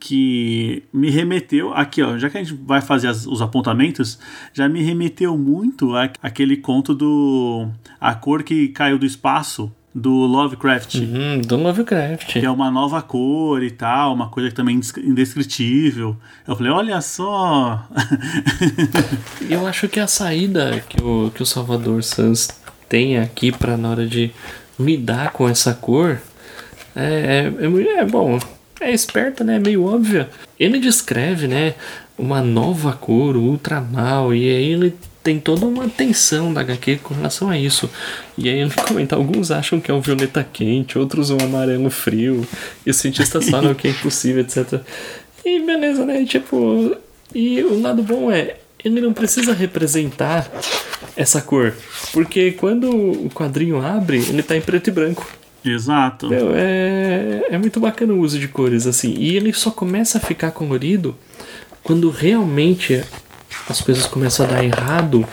que me remeteu aqui, ó, já que a gente vai fazer as, os apontamentos, já me remeteu muito àquele conto do a cor que caiu do espaço do Lovecraft. Uhum, do Lovecraft. Que é uma nova cor e tal, uma coisa também indescritível. Eu falei, olha só. Eu acho que a saída que o, que o Salvador Sans tem aqui para na hora de lidar com essa cor é, é, é, é bom é esperta, né? Meio óbvia. Ele descreve, né? Uma nova cor, ultra mal, e aí ele tem toda uma tensão da HQ com relação a isso. E aí ele comenta, alguns acham que é um violeta quente, outros um amarelo frio, e os cientistas falam que é impossível, etc. E beleza, né? Tipo, e o lado bom é, ele não precisa representar essa cor, porque quando o quadrinho abre, ele tá em preto e branco. Exato. É, é muito bacana o uso de cores, assim. E ele só começa a ficar colorido quando realmente as coisas começam a dar errado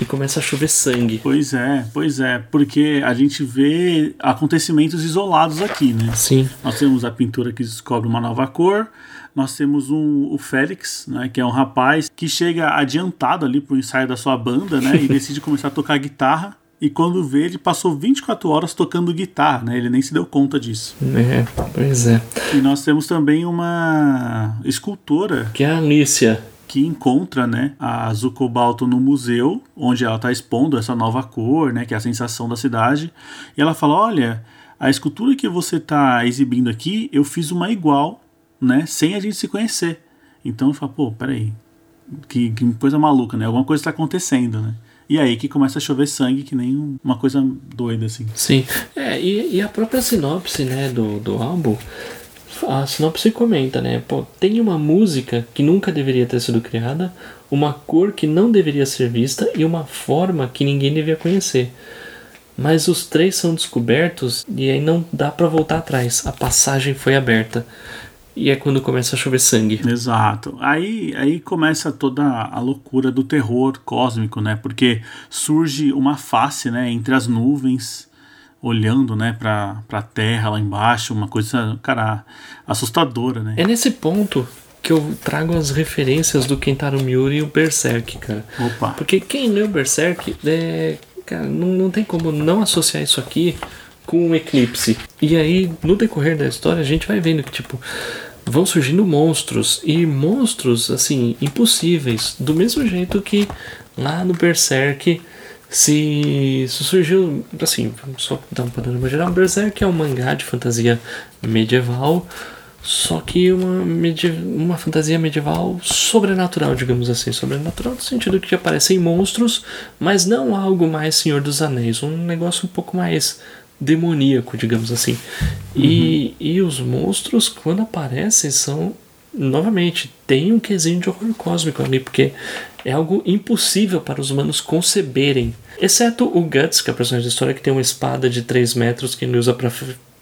e começa a chover sangue. Pois é, pois é, porque a gente vê acontecimentos isolados aqui, né? Sim. Nós temos a pintura que descobre uma nova cor, nós temos um, o Félix, né, que é um rapaz que chega adiantado ali pro ensaio da sua banda, né, e decide começar a tocar guitarra. E quando vê, ele passou 24 horas tocando guitarra, né? Ele nem se deu conta disso. É, pois é. E nós temos também uma escultora Que é a Alicia. que encontra, né, a azul cobalto no museu, onde ela está expondo essa nova cor, né, que é a sensação da cidade. E ela fala: "Olha, a escultura que você está exibindo aqui, eu fiz uma igual, né, sem a gente se conhecer". Então eu falo: "Pô, peraí, que, que coisa maluca, né? Alguma coisa está acontecendo, né?" E aí que começa a chover sangue, que nem um- uma coisa doida, assim. Sim. É, e, e a própria sinopse, né, do, do álbum, a sinopse comenta, né, pô, tem uma música que nunca deveria ter sido criada, uma cor que não deveria ser vista e uma forma que ninguém devia conhecer. Mas os três são descobertos e aí não dá pra voltar atrás. A passagem foi aberta. E é quando começa a chover sangue. Exato. Aí, aí começa toda a loucura do terror cósmico, né? Porque surge uma face, né, entre as nuvens, olhando, né, pra, pra terra lá embaixo, uma coisa, cara, assustadora, né? É nesse ponto que eu trago as referências do Kentaro Miura e o Berserk, cara. Opa. Porque quem leu Berserk, é, cara, não, não tem como não associar isso aqui com um eclipse. E aí, no decorrer da história, a gente vai vendo que, tipo, vão surgindo monstros. E monstros, assim, impossíveis. Do mesmo jeito que lá no Berserk se, surgiu, assim, só dar um panorama geral. Berserk é um mangá de fantasia medieval. Só que uma, uma fantasia medieval sobrenatural, digamos assim. Sobrenatural no sentido que aparecem monstros, mas não algo mais Senhor dos Anéis. Um negócio um pouco mais demoníaco, digamos assim. E, e os monstros, quando aparecem, são. Novamente, tem um quesinho de horror cósmico ali, porque é algo impossível para os humanos conceberem. Exceto o Guts, que é o personagem da história, que tem uma espada de 3 metros que ele usa para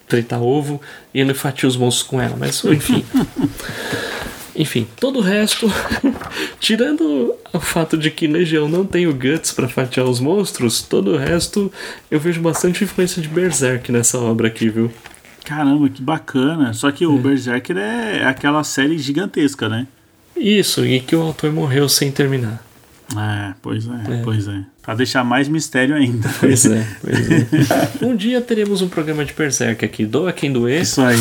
fritar ovo e ele fatia os monstros com ela. Mas, enfim. enfim, todo o resto, tirando o fato de que Legião não tem o Guts para fatiar os monstros, todo o resto eu vejo bastante influência de Berserk nessa obra aqui, viu? Caramba, que bacana. Só que o Berserker é aquela série gigantesca, né? Isso, e que o autor morreu sem terminar. É, pois é, pois é. Pra deixar mais mistério ainda. Pois é, pois é. Um dia teremos um programa de Berserk aqui, doa quem doer. Isso aí.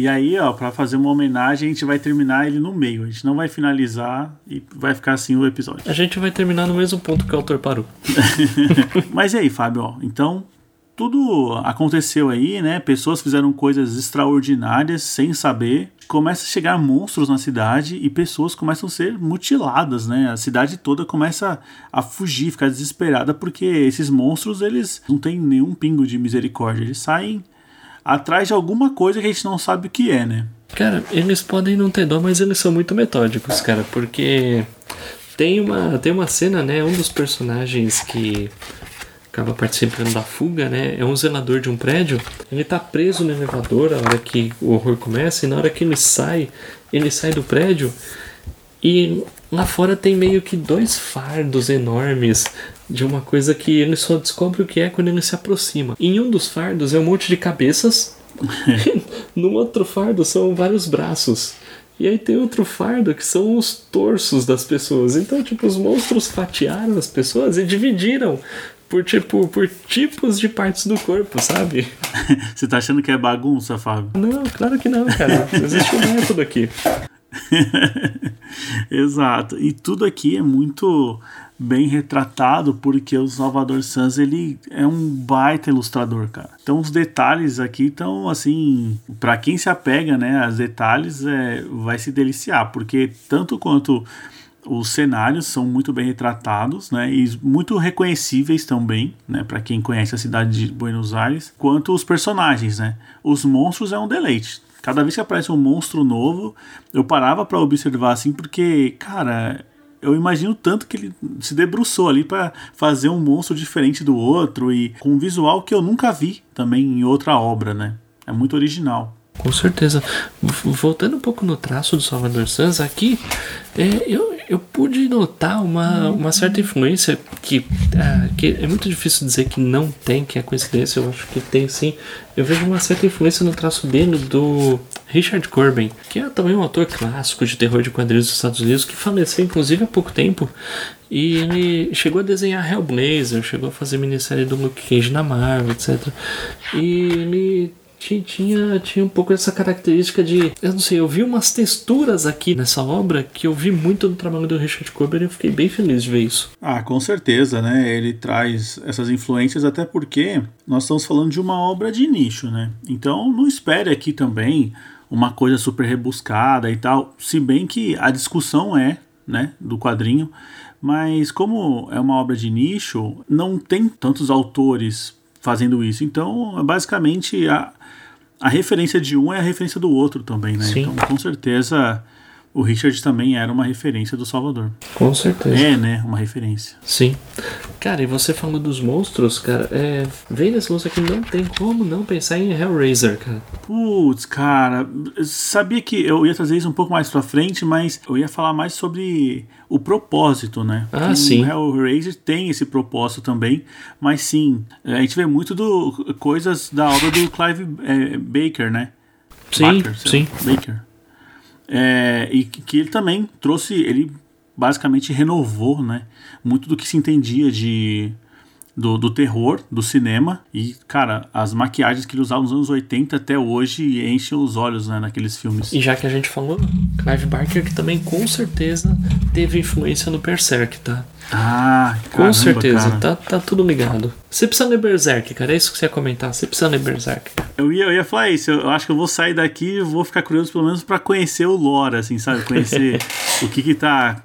E aí, ó, pra fazer uma homenagem, a gente vai terminar ele no meio. A gente não vai finalizar e vai ficar assim o episódio. A gente vai terminar no mesmo ponto que o autor parou. Mas e aí, Fábio, ó, então tudo aconteceu aí, né? Pessoas fizeram coisas extraordinárias sem saber. Começa a chegar monstros na cidade e pessoas começam a ser mutiladas, né? A cidade toda começa a fugir, ficar desesperada porque esses monstros, eles não têm nenhum pingo de misericórdia. Eles saem atrás de alguma coisa que a gente não sabe o que é, né? Cara, eles podem não ter dó, mas eles são muito metódicos, cara, porque tem uma, tem uma cena, né? Um dos personagens que acaba participando da fuga, né? É um zelador de um prédio. Ele tá preso no elevador a hora que o horror começa, e na hora que ele sai, ele sai do prédio e lá fora tem meio que dois fardos enormes de uma coisa que ele só descobre o que é quando ele se aproxima. Em um dos fardos é um monte de cabeças, no outro fardo são vários braços. E aí tem outro fardo que são os torsos das pessoas. Então, tipo, os monstros fatiaram as pessoas e dividiram por tipo por tipos de partes do corpo, sabe? Você tá achando que é bagunça, Fábio? Não, claro que não, cara. Existe um método aqui. Exato. E tudo aqui é muito bem retratado porque o Salvador Sanz ele é um baita ilustrador, cara. Então os detalhes aqui estão assim, para quem se apega, né, aos detalhes é, vai se deliciar, porque tanto quanto os cenários são muito bem retratados, né, e muito reconhecíveis também, né, para quem conhece a cidade de Buenos Aires, quanto os personagens, né. Os monstros é um deleite. Cada vez que aparece um monstro novo, eu parava para observar assim, porque, cara, eu imagino tanto que ele se debruçou ali para fazer um monstro diferente do outro e com um visual que eu nunca vi também em outra obra, né? É muito original. Com certeza. Voltando um pouco no traço do Salvador Sanz, aqui é, eu, eu pude notar uma, uma certa influência que, ah, que é muito difícil dizer que não tem, que é coincidência, eu acho que tem sim. Eu vejo uma certa influência no traço dele do Richard Corbin, que é também um ator clássico de terror de quadrinhos dos Estados Unidos, que faleceu inclusive há pouco tempo. E ele chegou a desenhar Hellblazer, chegou a fazer minissérie do Luke Cage na Marvel, etc. E ele tinha, tinha, um pouco essa característica de. Eu não sei, eu vi umas texturas aqui nessa obra que eu vi muito no trabalho do Richard Corbin e eu fiquei bem feliz de ver isso. Ah, com certeza, né? Ele traz essas influências, até porque nós estamos falando de uma obra de nicho, né? Então não espere aqui também uma coisa super rebuscada e tal. Se bem que a discussão é, né, do quadrinho. Mas como é uma obra de nicho, não tem tantos autores fazendo isso. Então, basicamente, a, a referência de um é a referência do outro também, né? Sim. Então, com certeza, o Richard também era uma referência do Salvador. Com certeza. É, né? Uma referência. Sim. Cara, e você falou dos monstros, cara, é. Vem nesse monstro aqui, não tem como não pensar em Hellraiser, cara. Putz, cara, sabia que eu ia trazer isso um pouco mais pra frente, mas eu ia falar mais sobre o propósito, né? Ah, sim. O Hellraiser tem esse propósito também, mas sim, a gente vê muito do coisas da obra do Clive é, Baker, né? Sim, Baker, sim. Baker. É, e que ele também trouxe, ele basicamente renovou, né? Muito do que se entendia de do, do terror, do cinema. E, cara, as maquiagens que ele usava nos anos 80 até hoje enchem os olhos, né, naqueles filmes. E já que a gente falou, Clive Barker que também com certeza teve influência no Berserk, tá? Ah, Com caramba, certeza, cara. tá, tá tudo ligado. Você precisa ler Berserk, cara, é isso que você ia comentar. Você precisa ler Berserk. Eu ia, eu ia falar isso, eu acho que eu vou sair daqui e vou ficar curioso pelo menos pra conhecer o lore, assim, sabe? Conhecer o que que tá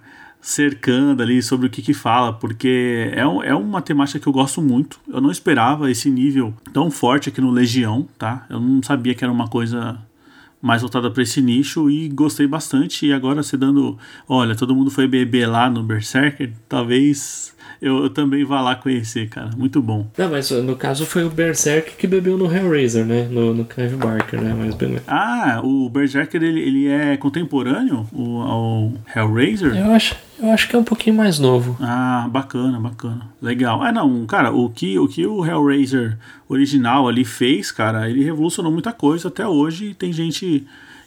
cercando ali, sobre o que que fala, porque é, um- é uma temática que eu gosto muito. Eu não esperava esse nível tão forte aqui no Legião, tá? Eu não sabia que era uma coisa mais voltada pra esse nicho e gostei bastante. E agora você dando, olha, todo mundo foi beber lá no Berserker, talvez eu, eu também vá lá conhecer, cara. Muito bom. Não, mas no caso foi o Berserk que bebeu no Hellraiser, né? No, no Clive Barker, né? Mas beleza. Ah, o Berserker ele, ele é contemporâneo o, ao Hellraiser? Eu acho, eu acho que é um pouquinho mais novo. Ah, bacana, bacana. Legal. Ah, não, cara, o que, o que o Hellraiser original ali fez, cara, ele revolucionou muita coisa até hoje tem gente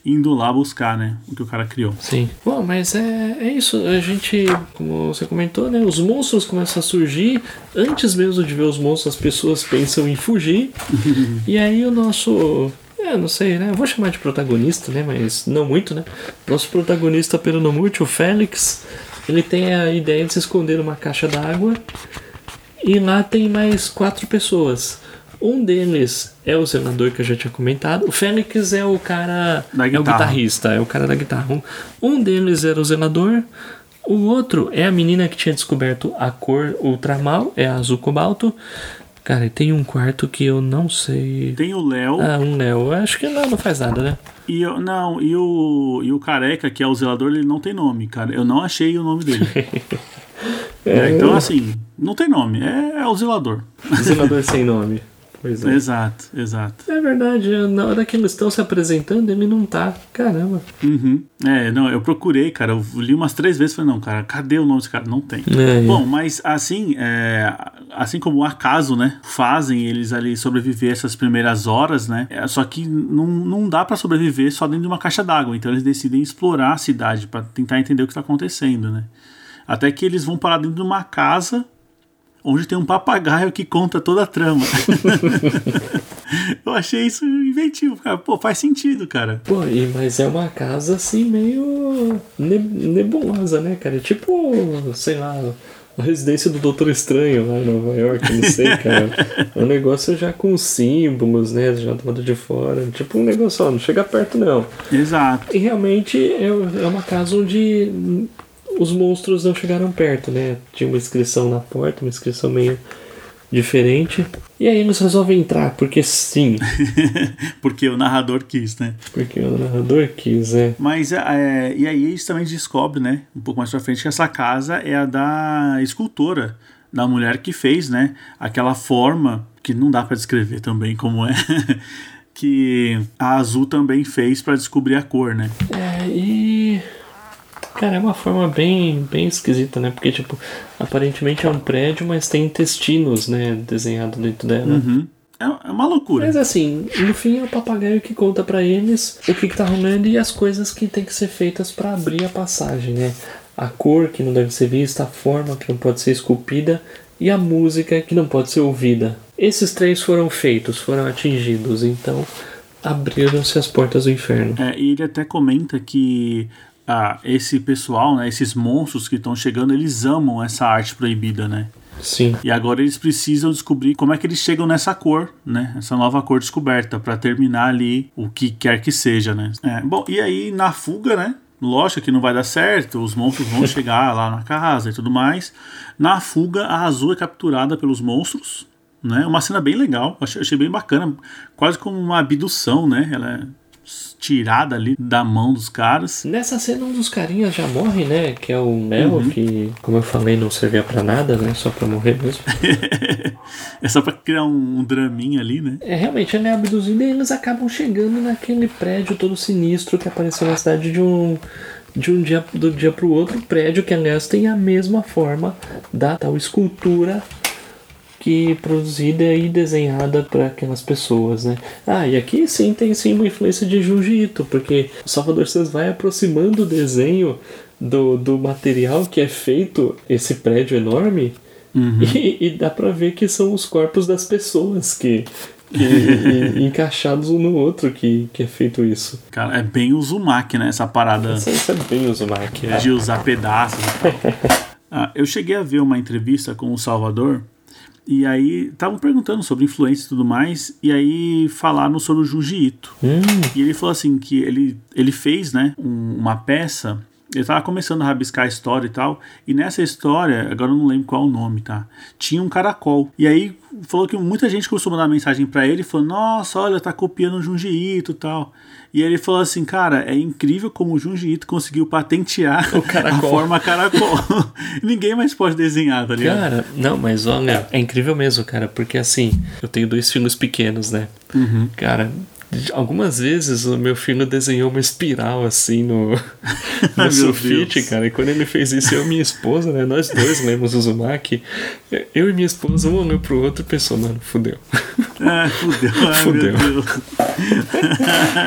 indo lá buscar, né, o que o cara criou. Sim. Bom, mas é, é isso. A gente, como você comentou, né? Os monstros começam a surgir. Antes mesmo de ver os monstros, as pessoas pensam em fugir. e aí o nosso. É, não sei, né? Eu vou chamar de protagonista, né? Mas não muito, né? Nosso protagonista peronomútil, o Félix, ele tem a ideia de se esconder numa caixa d'água. E lá tem mais quatro pessoas. Um deles é o senador que eu já tinha comentado. O Félix é o cara. Da é o guitarra. guitarrista, é o cara da guitarra. Um, deles era o zelador. O outro é a menina que tinha descoberto a cor ultramal, é a azul cobalto. Cara, e tem um quarto que eu não sei. Tem o Léo Ah, um. Eu Acho que não, não faz nada, né? e eu, não, e o e o careca, que é o zelador, ele não tem nome, cara. Eu não achei o nome dele. É, então assim, não tem nome, é, é o zelador. Zelador sem nome. Pois é. Exato, exato. É verdade, na hora que eles estão se apresentando, ele não tá. Caramba. Uhum. É, não, eu procurei, cara. Eu li umas três vezes e falei, não, cara, cadê o nome desse cara? Não tem. É, Bom, mas assim, é, assim como o acaso, né? Fazem eles ali sobreviver essas primeiras horas, né? é, só que não, não dá pra sobreviver só dentro de uma caixa d'água. Então eles decidem explorar a cidade pra tentar entender o que tá acontecendo, né? Até que eles vão parar dentro de uma casa onde tem um papagaio que conta toda a trama. eu achei isso inventivo, cara. Pô, faz sentido, cara. Pô, e, mas é uma casa assim meio ne- nebulosa, né, cara? É Tipo, sei lá, a residência do Doutor Estranho lá em Nova York, não sei, cara. É um negócio já com símbolos, né? Já do lado de fora. Tipo um negócio, ó, não chega perto não. Exato. E realmente é, é uma casa onde os monstros não chegaram perto, né? Tinha uma inscrição na porta, uma inscrição meio diferente. E aí eles resolvem entrar, porque sim, Porque o narrador quis, né? porque o narrador quis, é. Mas é, e aí eles também descobrem, né, um pouco mais pra frente, que essa casa é a da escultora, da mulher que fez, né, aquela forma que não dá pra descrever também como é, que a Azul também fez pra descobrir a cor, né? É, e. Cara, é uma forma bem, bem esquisita, né? Porque, tipo, aparentemente é um prédio, mas tem intestinos, né? Desenhado dentro dela. Uhum. É, é uma loucura. Mas assim, no fim é o papagaio que conta para eles o que, que tá rolando e as coisas que tem que ser feitas para abrir a passagem, né? A cor que não deve ser vista, a forma que não pode ser esculpida e a música que não pode ser ouvida. Esses três foram feitos, foram atingidos, então abriram-se as portas do inferno. É, e ele até comenta que ah, esse pessoal, né, esses monstros que estão chegando, eles amam essa arte proibida, né? Sim. E agora eles precisam descobrir como é que eles chegam nessa cor, né? Essa nova cor descoberta para terminar ali o que quer que seja, né? É, bom, e aí na fuga, né? Lógico que não vai dar certo, os monstros vão chegar lá na casa e tudo mais. Na fuga, a Azul é capturada pelos monstros, né? Uma cena bem legal, achei, achei bem bacana, quase como uma abdução, né? Ela é tirada ali da mão dos caras. Nessa cena um dos carinhas já morre, né? Que é o Mel, Uhum. que, como eu falei, não servia pra nada, né? Só pra morrer mesmo. é só pra criar um, um draminha ali, né? É, realmente, ele é abduzido e eles acabam chegando naquele prédio todo sinistro que apareceu na cidade de um. De um dia do dia pro outro, prédio que aliás tem a mesma forma da tal escultura que produzida e desenhada para aquelas pessoas, né? Ah, e aqui sim tem sim uma influência de Junji Ito, porque o Salvador Santos vai aproximando o desenho do, do material que é feito esse prédio enorme e, e dá pra ver que são os corpos das pessoas que, que e- encaixados um no outro que, que é feito isso. Cara, é bem o Uzumaki, né? Essa parada Isso, isso é bem Uzumaki. É. de usar pedaços. Ah, eu cheguei a ver uma entrevista com o Salvador e aí estavam perguntando sobre influência e tudo mais e aí falaram sobre o Junji Ito. Hum, E ele falou assim que ele, ele fez, né, um- uma peça, ele tava começando a rabiscar a história e tal, e nessa história, agora eu não lembro qual é o nome, tá? Tinha um caracol. E aí falou que muita gente começou a mandar mensagem pra ele, falou: "Nossa, olha, tá copiando o Junji Ito e tal". E aí ele falou assim: "Cara, é incrível como o Junji Ito conseguiu patentear a forma caracol. Ninguém mais pode desenhar, tá ligado? Cara, não, mas olha, é incrível mesmo, cara, porque assim, eu tenho dois filhos pequenos, né? Uhum. Cara, algumas vezes o meu filho desenhou uma espiral assim no, no sulfite, cara. E quando ele fez isso, eu e minha esposa, né? Nós dois lemos o Uzumaki. Eu e minha esposa, um olhou pro outro e pensou, mano, fudeu. Ah, fudeu. Ai, Fudeu.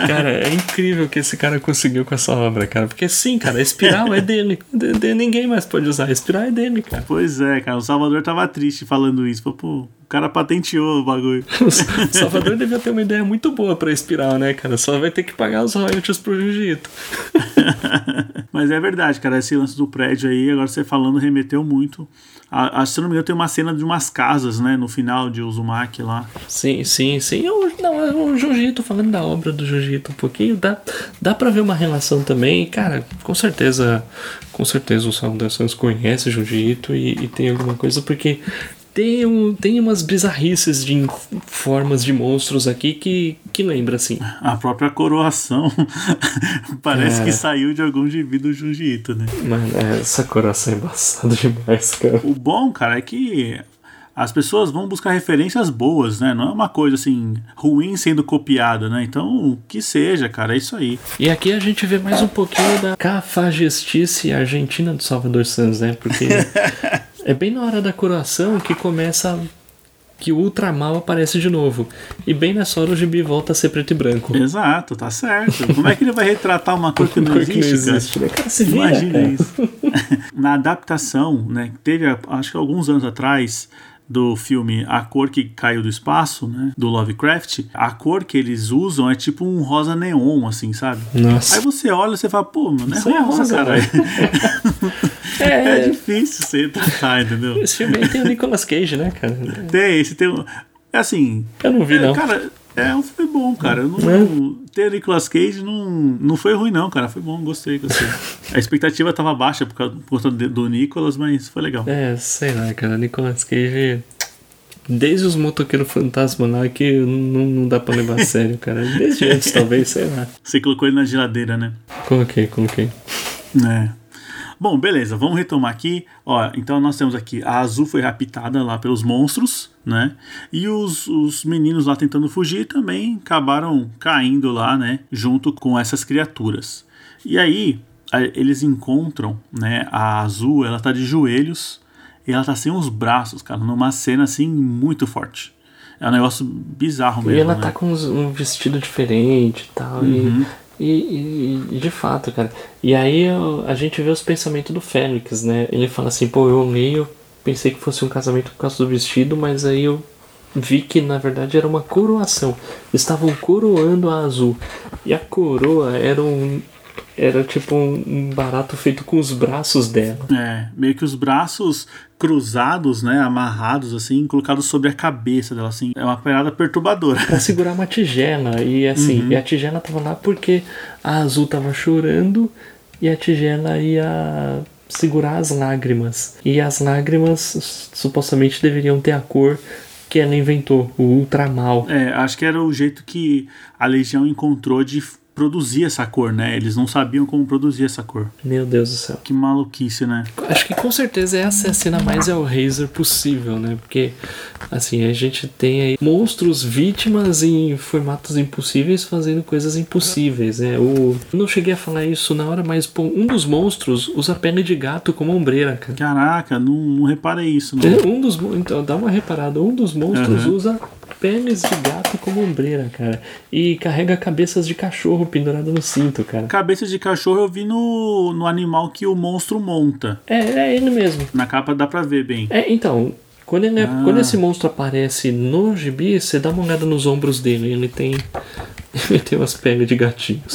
Cara, é incrível o que esse cara conseguiu com essa obra, cara. Porque sim, cara, a espiral é dele. De- de- ninguém mais pode usar. A espiral é dele, cara. Pois é, cara, o Salvador tava triste falando isso. Pô, cara patenteou o bagulho. O Salvador devia ter uma ideia muito boa pra espiral, né, cara? Só vai ter que pagar os royalties pro Jiu-Jitsu. Mas é verdade, cara, esse lance do prédio aí, agora você falando, remeteu muito. A, a, se não me engano, tem uma cena de umas casas, né, no final de Uzumaki lá. Sim, sim, sim. Eu, não, o Jiu-Jitsu, falando da obra do Jiu-Jitsu um pouquinho, dá, dá pra ver uma relação também. Cara, com certeza, com certeza o Salvador Santos conhece o Jiu-Jitsu e, e tem alguma coisa, porque tem, um, tem umas bizarrices de formas de monstros aqui que, que lembra, assim. A própria coroação parece Cara. que saiu de algum gibi do Junji Ito, né? Mano, essa coração é embaçada demais, cara. O bom, cara, é que as pessoas vão buscar referências boas, né? Não é uma coisa assim ruim sendo copiada, né? Então, que seja, cara, é isso aí. E aqui a gente vê mais um pouquinho da cafagestice argentina do Salvador Santos, né? Porque é bem na hora da coroação que começa que o ultramal aparece de novo. E bem nessa hora o gibi volta a ser preto e branco. Exato, tá certo. Como é que ele vai retratar uma cor que não Cor que existe, não cara? existe, né? Cara, se vira, Imagina cara. isso. Na adaptação, né, teve acho que alguns anos atrás do filme A Cor que Caiu do Espaço, né, do Lovecraft, a cor que eles usam é tipo um rosa neon, assim, sabe? Nossa. Aí você olha e você fala, pô, mano, é é rosa, rosa, caralho. É É, difícil você tratar, entendeu? esse filme aí tem o Nicolas Cage, né, cara? Tem, esse tem um... É assim... Eu não vi, é, não. Cara, é um filme bom, cara. Eu não, Né? ter o Nicolas Cage não, não foi ruim, não, cara. Foi bom, gostei, gostei. A expectativa tava baixa por causa, por de- do Nicolas, mas foi legal. É, sei lá, cara. Nicolas Cage. Desde os motoqueiros fantasma lá que não, não dá pra levar a sério, cara. Desde antes, talvez, sei lá. Você colocou ele na geladeira, né? Coloquei, coloquei. É. Bom, beleza, vamos retomar aqui. Ó, então nós temos aqui a Azul foi raptada lá pelos monstros, né? E os, os meninos lá tentando fugir também acabaram caindo lá, né? Junto com essas criaturas. E aí eles encontram, né, a Azul, ela tá de joelhos e ela tá sem os braços, cara, numa cena assim muito forte. É um negócio bizarro mesmo. E ela né? tá com um vestido diferente e tal. e- E, e- e de fato, cara. E aí a gente vê os pensamentos do Félix, né? Ele fala assim, pô, eu olhei, eu pensei que fosse um casamento por causa do vestido, mas aí eu vi que na verdade era uma coroação. Estavam coroando a azul. E a coroa era um. Era tipo um barato feito com os braços dela. É, meio que os braços cruzados, né, amarrados assim, colocados sobre a cabeça dela assim. É uma parada perturbadora. Pra segurar uma tigela. E assim, e a tigela tava lá porque a azul tava chorando e a tigela ia segurar as lágrimas. E as lágrimas supostamente deveriam ter a cor que ela inventou, o ultramal. É, acho que era o jeito que a Legião encontrou de produzir essa cor, né? Eles não sabiam como produzir essa cor. Meu Deus do céu. Que maluquice, né? Acho que com certeza essa é a cena mais Hellraiser possível, né? Porque, assim, a gente tem aí monstros vítimas em formatos impossíveis fazendo coisas impossíveis, né? O... eu Não cheguei a falar isso na hora, mas pô, um dos monstros usa pele de gato como ombreira, cara. Caraca, não, não reparei isso, não. Um dos então dá uma reparada, um dos monstros Uhum. usa peles de gato como ombreira, cara, e carrega cabeças de cachorro pendurado no cinto, cara. Cabeça de cachorro eu vi no, no animal que o monstro monta. É, é ele mesmo. Na capa dá pra ver bem. É, então, quando, ele é- Ah. quando esse monstro aparece no gibi, você dá uma olhada nos ombros dele. Ele tem. Ele tem umas peles de gatinhos.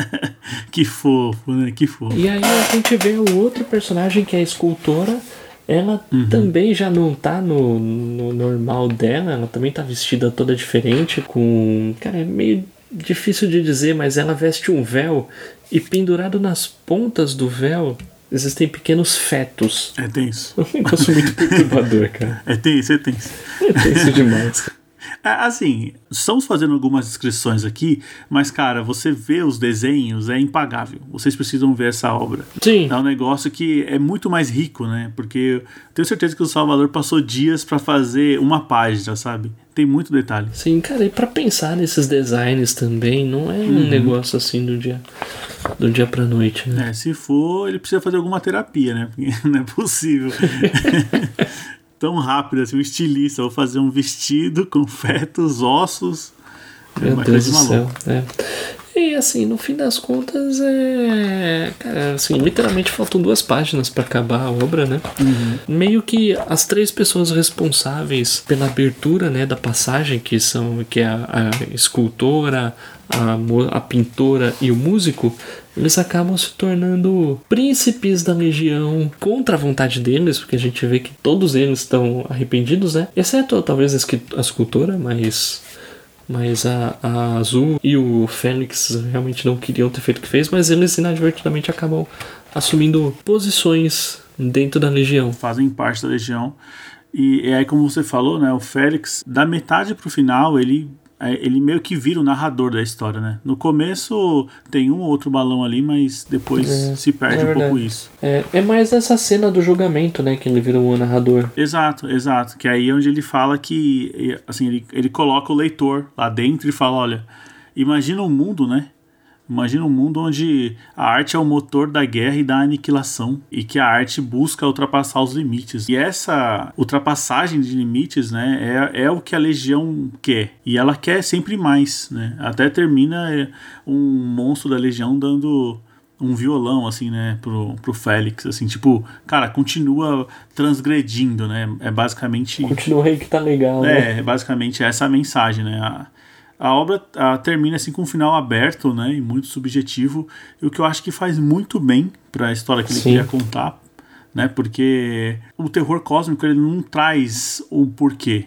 que fofo, né? Que fofo. E aí a gente vê o outro personagem que é a escultora. Ela Uhum. também já não tá no, no normal dela, ela também tá vestida toda diferente, com. Cara, é meio difícil de dizer, mas ela veste um véu e pendurado nas pontas do véu existem pequenos fetos. É tenso. É um negócio muito perturbador, cara. É tenso, é tenso. É tenso demais. É, assim, estamos fazendo algumas descrições aqui, mas, cara, você vê os desenhos, é impagável. Vocês precisam ver essa obra. Sim. É um negócio que é muito mais rico, né? Porque eu tenho certeza que o Salvador passou dias pra fazer uma página, sabe? Tem muito detalhe. Sim, cara, e pra pensar nesses designs também, não é Uhum. um negócio assim do dia, do dia pra noite, né? É, se for, ele precisa fazer alguma terapia, né? Porque não é possível. Tão rápido assim, um estilista, vou fazer um vestido com fetos, ossos. É Meu uma Deus coisa do céu. É. E assim, no fim das contas, é. Cara, assim, literalmente faltam duas páginas pra acabar a obra, né? Uhum. Meio que as três pessoas responsáveis pela abertura, né, da passagem, que são que é a, a escultora, a, a pintora e o músico, eles acabam se tornando príncipes da legião contra a vontade deles, porque a gente vê que todos eles estão arrependidos, né? Exceto talvez a escultora, mas mas a, a Azul e o Félix realmente não queriam ter feito o que fez, mas eles inadvertidamente acabam assumindo posições dentro da legião. fazem parte da legião. E é como você falou, né? O Félix, da metade pro final, ele, ele meio que vira o narrador da história, né? No começo tem um ou outro balão ali, mas depois É, se perde é um pouco isso. É, é mais essa cena do julgamento, né, que ele vira o narrador. Exato, exato. Que aí é onde ele fala que, assim, ele, ele coloca o leitor lá dentro e fala, olha, imagina um mundo, né? Imagina um mundo onde a arte é o motor da guerra e da aniquilação e que a arte busca ultrapassar os limites. E essa ultrapassagem de limites, né, é, é o que a Legião quer. E ela quer sempre mais, né? Até termina é, um monstro da Legião dando um violão, assim, né, pro, pro Félix, assim, tipo, cara, continua transgredindo, né, é basicamente... Continua aí que tá legal, né? É, basicamente essa a mensagem, né, a, a obra a, termina, assim, com um final aberto, né, e muito subjetivo, e o que eu acho que faz muito bem para a história que ele Sim. queria contar, né, porque o terror cósmico, ele não traz o porquê,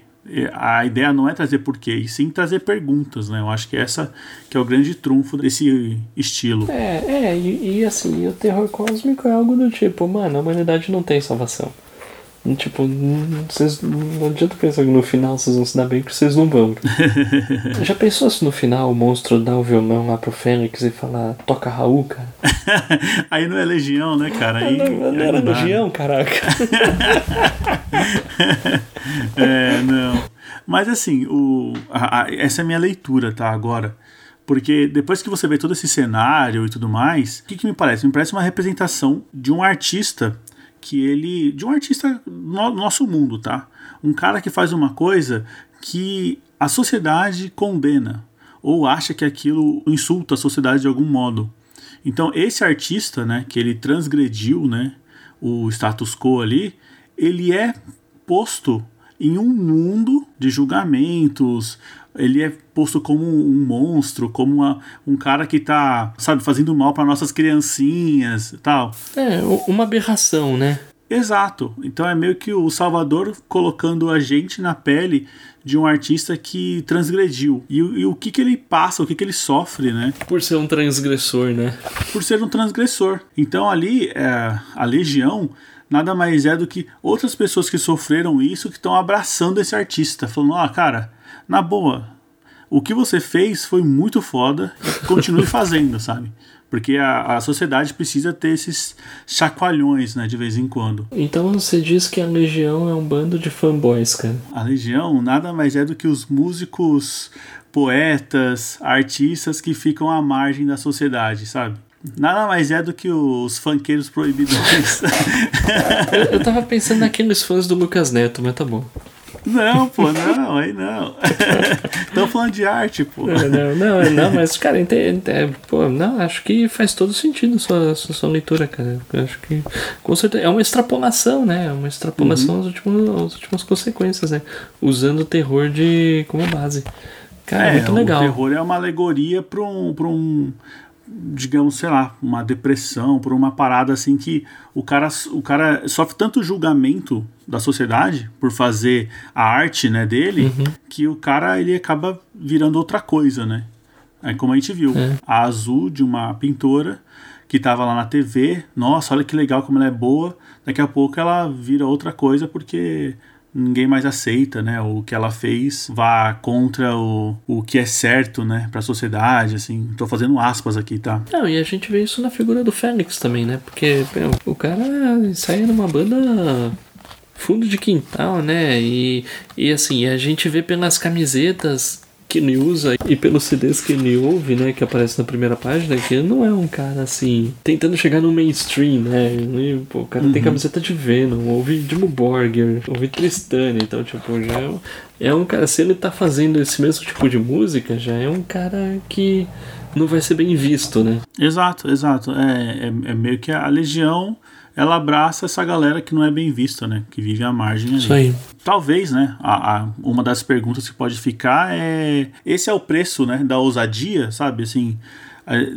a ideia não é trazer porquê, e sim trazer perguntas, né? Eu acho que essa que é o grande trunfo desse estilo. É, é, e, e assim, o terror cósmico é algo do tipo, mano, a humanidade não tem salvação. Tipo, não, vocês, não adianta pensar que no final vocês vão se dar bem, porque vocês não vão. Já pensou se no final o monstro dá o violão lá pro Fênix e falar, toca Raul, cara? Aí não é legião, né, cara? Aí, não, não era dá, né? legião, caraca. É, não. Mas assim, o, a- a- essa é a minha leitura, tá? Agora. Porque depois que você vê todo esse cenário e tudo mais, o que, que me parece? Me parece uma representação de um artista que ele. de um artista no nosso mundo, tá? Um cara que faz uma coisa que a sociedade condena ou acha que aquilo insulta a sociedade de algum modo. Então, esse artista, né, que ele transgrediu, né, o status quo ali, ele é posto em um mundo de julgamentos, ele é posto como um monstro, como uma, um cara que tá, sabe, fazendo mal para nossas criancinhas e tal. É, uma aberração, né? Exato. Então é meio que o Salvador colocando a gente na pele de um artista que transgrediu. E, e, o que, que ele passa, o que, que ele sofre, né? Por ser um transgressor, né? Por ser um transgressor. Então ali é, a legião nada mais é do que outras pessoas que sofreram isso que estão abraçando esse artista, falando: ó, oh, cara, na boa, o que você fez foi muito foda, continue fazendo, sabe? Porque a, a sociedade precisa ter esses chacoalhões, né, de vez em quando. Então você diz que a Legião é um bando de fanboys, cara. A Legião nada mais é do que os músicos, poetas, artistas que ficam à margem da sociedade, sabe? Nada mais é do que os funkeiros proibidões. eu, eu tava pensando naqueles fãs do Lucas Neto, mas tá bom. Não, pô, não, aí não. Estão falando de arte, pô. Não, não, não, não mas, cara, entende, é, pô, não, acho que faz todo sentido sua, sua, sua leitura, cara. Eu acho que, com certeza, é uma extrapolação, né? É uma extrapolação uhum. às, últimas, às últimas consequências, né? Usando o terror de, como base. Cara, é, muito legal. O terror é uma alegoria para um, pra um digamos, sei lá, uma depressão, por uma parada assim que o cara, o cara sofre tanto julgamento da sociedade por fazer a arte, né, dele, uhum. que o cara ele acaba virando outra coisa, né? Aí como a gente viu, é. a Azul de uma pintora que estava lá na TV, nossa, olha que legal como ela é boa. Daqui a pouco ela vira outra coisa porque ninguém mais aceita, né? O que ela fez vá contra o, o que é certo, né? Pra sociedade, assim. Tô fazendo aspas aqui, tá? Não, e a gente vê isso na figura do Félix também, né? Porque o cara sai numa banda fundo de quintal, né? E, e assim, a gente vê pelas camisetas que ele usa e pelos CDs que ele ouve, né, que aparece na primeira página, que ele não é um cara assim, tentando chegar no mainstream, né? E, pô, o cara uhum. tem camiseta de Venom, ouve Dimmu Borger, ouve Tristana, então, tipo, já é um, é um cara, se ele tá fazendo esse mesmo tipo de música, já é um cara que não vai ser bem visto, né? Exato, exato. É, é, é meio que a Legião ela abraça essa galera que não é bem vista, né? Que vive à margem ali. Isso aí. Talvez, né? A, a, uma das perguntas que pode ficar é: esse é o preço, né? Da ousadia, sabe? Assim,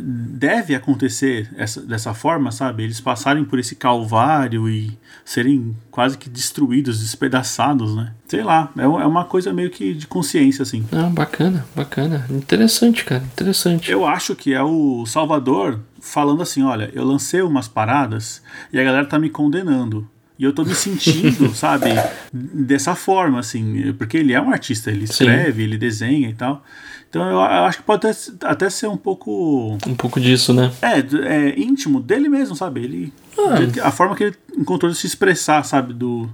deve acontecer essa, dessa forma, sabe? Eles passarem por esse calvário e serem quase que destruídos, despedaçados, né? Sei lá, é, é uma coisa meio que de consciência, assim. Ah, bacana, bacana. Interessante, cara, interessante. Eu acho que é o Salvador falando assim: olha, eu lancei umas paradas e a galera tá me condenando. E eu tô me sentindo, sabe, dessa forma, assim, porque ele é um artista, ele escreve, Sim. ele desenha e tal. Então eu, acho que pode até, ser um pouco. Um pouco disso, né? É, é íntimo dele mesmo, sabe? Ele. Ah. A forma que ele encontrou de se expressar, sabe? Do,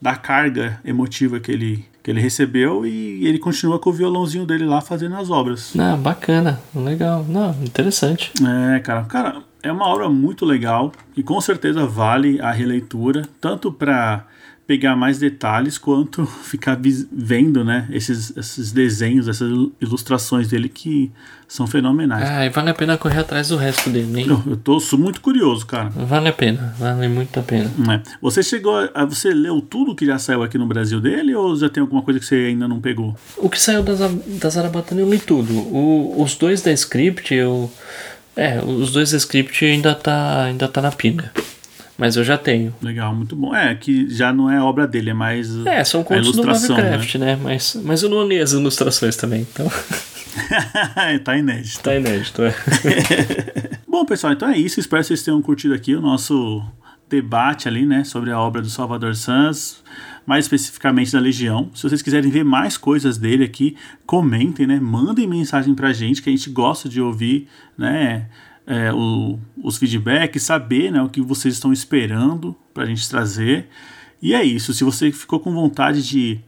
da carga emotiva que ele, que ele recebeu e ele continua com o violãozinho dele lá fazendo as obras. Ah, bacana, legal. Não, interessante. É, cara. Cara, é uma obra muito legal e com certeza vale a releitura, tanto para pegar mais detalhes quanto ficar vendo, né, esses, esses desenhos, essas ilustrações dele que são fenomenais. Ah, e vale a pena correr atrás do resto dele, hein? Eu, eu tô sou muito curioso, cara. Vale a pena, vale muito a pena. É. Você chegou a, você leu tudo que já saiu aqui no Brasil dele ou já tem alguma coisa que você ainda não pegou? O que saiu das, das Zarabatana eu li tudo. O, os dois da Script eu é, os dois da Script ainda tá ainda tá na pinga. Mas eu já tenho. Legal, muito bom. É, que já não é obra dele, é mais. É, são contos do Lovecraft, né? né? Mas, mas eu não li as ilustrações também, então. tá inédito. Tá inédito, é. bom, pessoal, então é isso. Espero que vocês tenham curtido aqui o nosso debate ali, né, sobre a obra do Salvador Sanz, mais especificamente da Legião. Se vocês quiserem ver mais coisas dele aqui, comentem, né, mandem mensagem pra gente, que a gente gosta de ouvir, né, é, o, os feedbacks, saber né, o que vocês estão esperando para a gente trazer. E é isso. Se você ficou com vontade de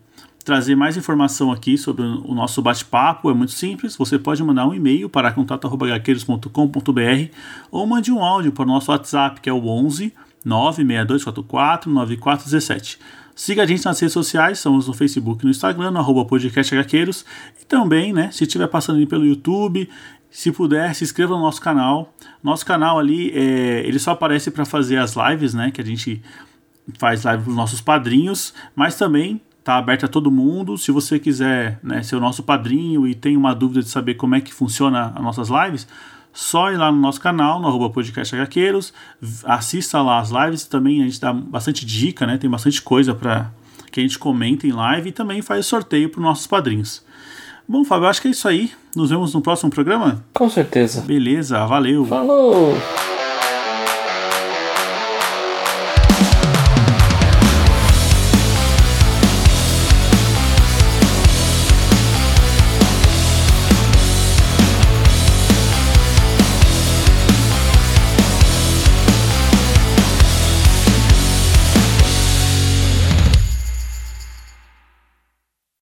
trazer mais informação aqui sobre o nosso bate-papo, é muito simples. Você pode mandar um e-mail para contato.gaqueiros.com.br ou mande um áudio para o nosso WhatsApp, que é o 11 96244 9417. Siga a gente nas redes sociais, estamos no Facebook e no Instagram, no arroba podcastHqueiros. E também, né, se estiver passando pelo YouTube, se puder, se inscreva no nosso canal. Nosso canal ali, é, ele só aparece para fazer as lives, né, que a gente faz live para os nossos padrinhos, mas também está aberto a todo mundo. Se você quiser né, ser o nosso padrinho e tem uma dúvida de saber como é que funciona as nossas lives, só ir lá no nosso canal, no arroba podcast HQueiros, assista lá as lives, também a gente dá bastante dica, né? Tem bastante coisa para que a gente comenta em live e também faz sorteio para os nossos padrinhos. Bom, Fábio, acho que é isso aí. Nos vemos no próximo programa? Com certeza. Beleza, valeu. Falou!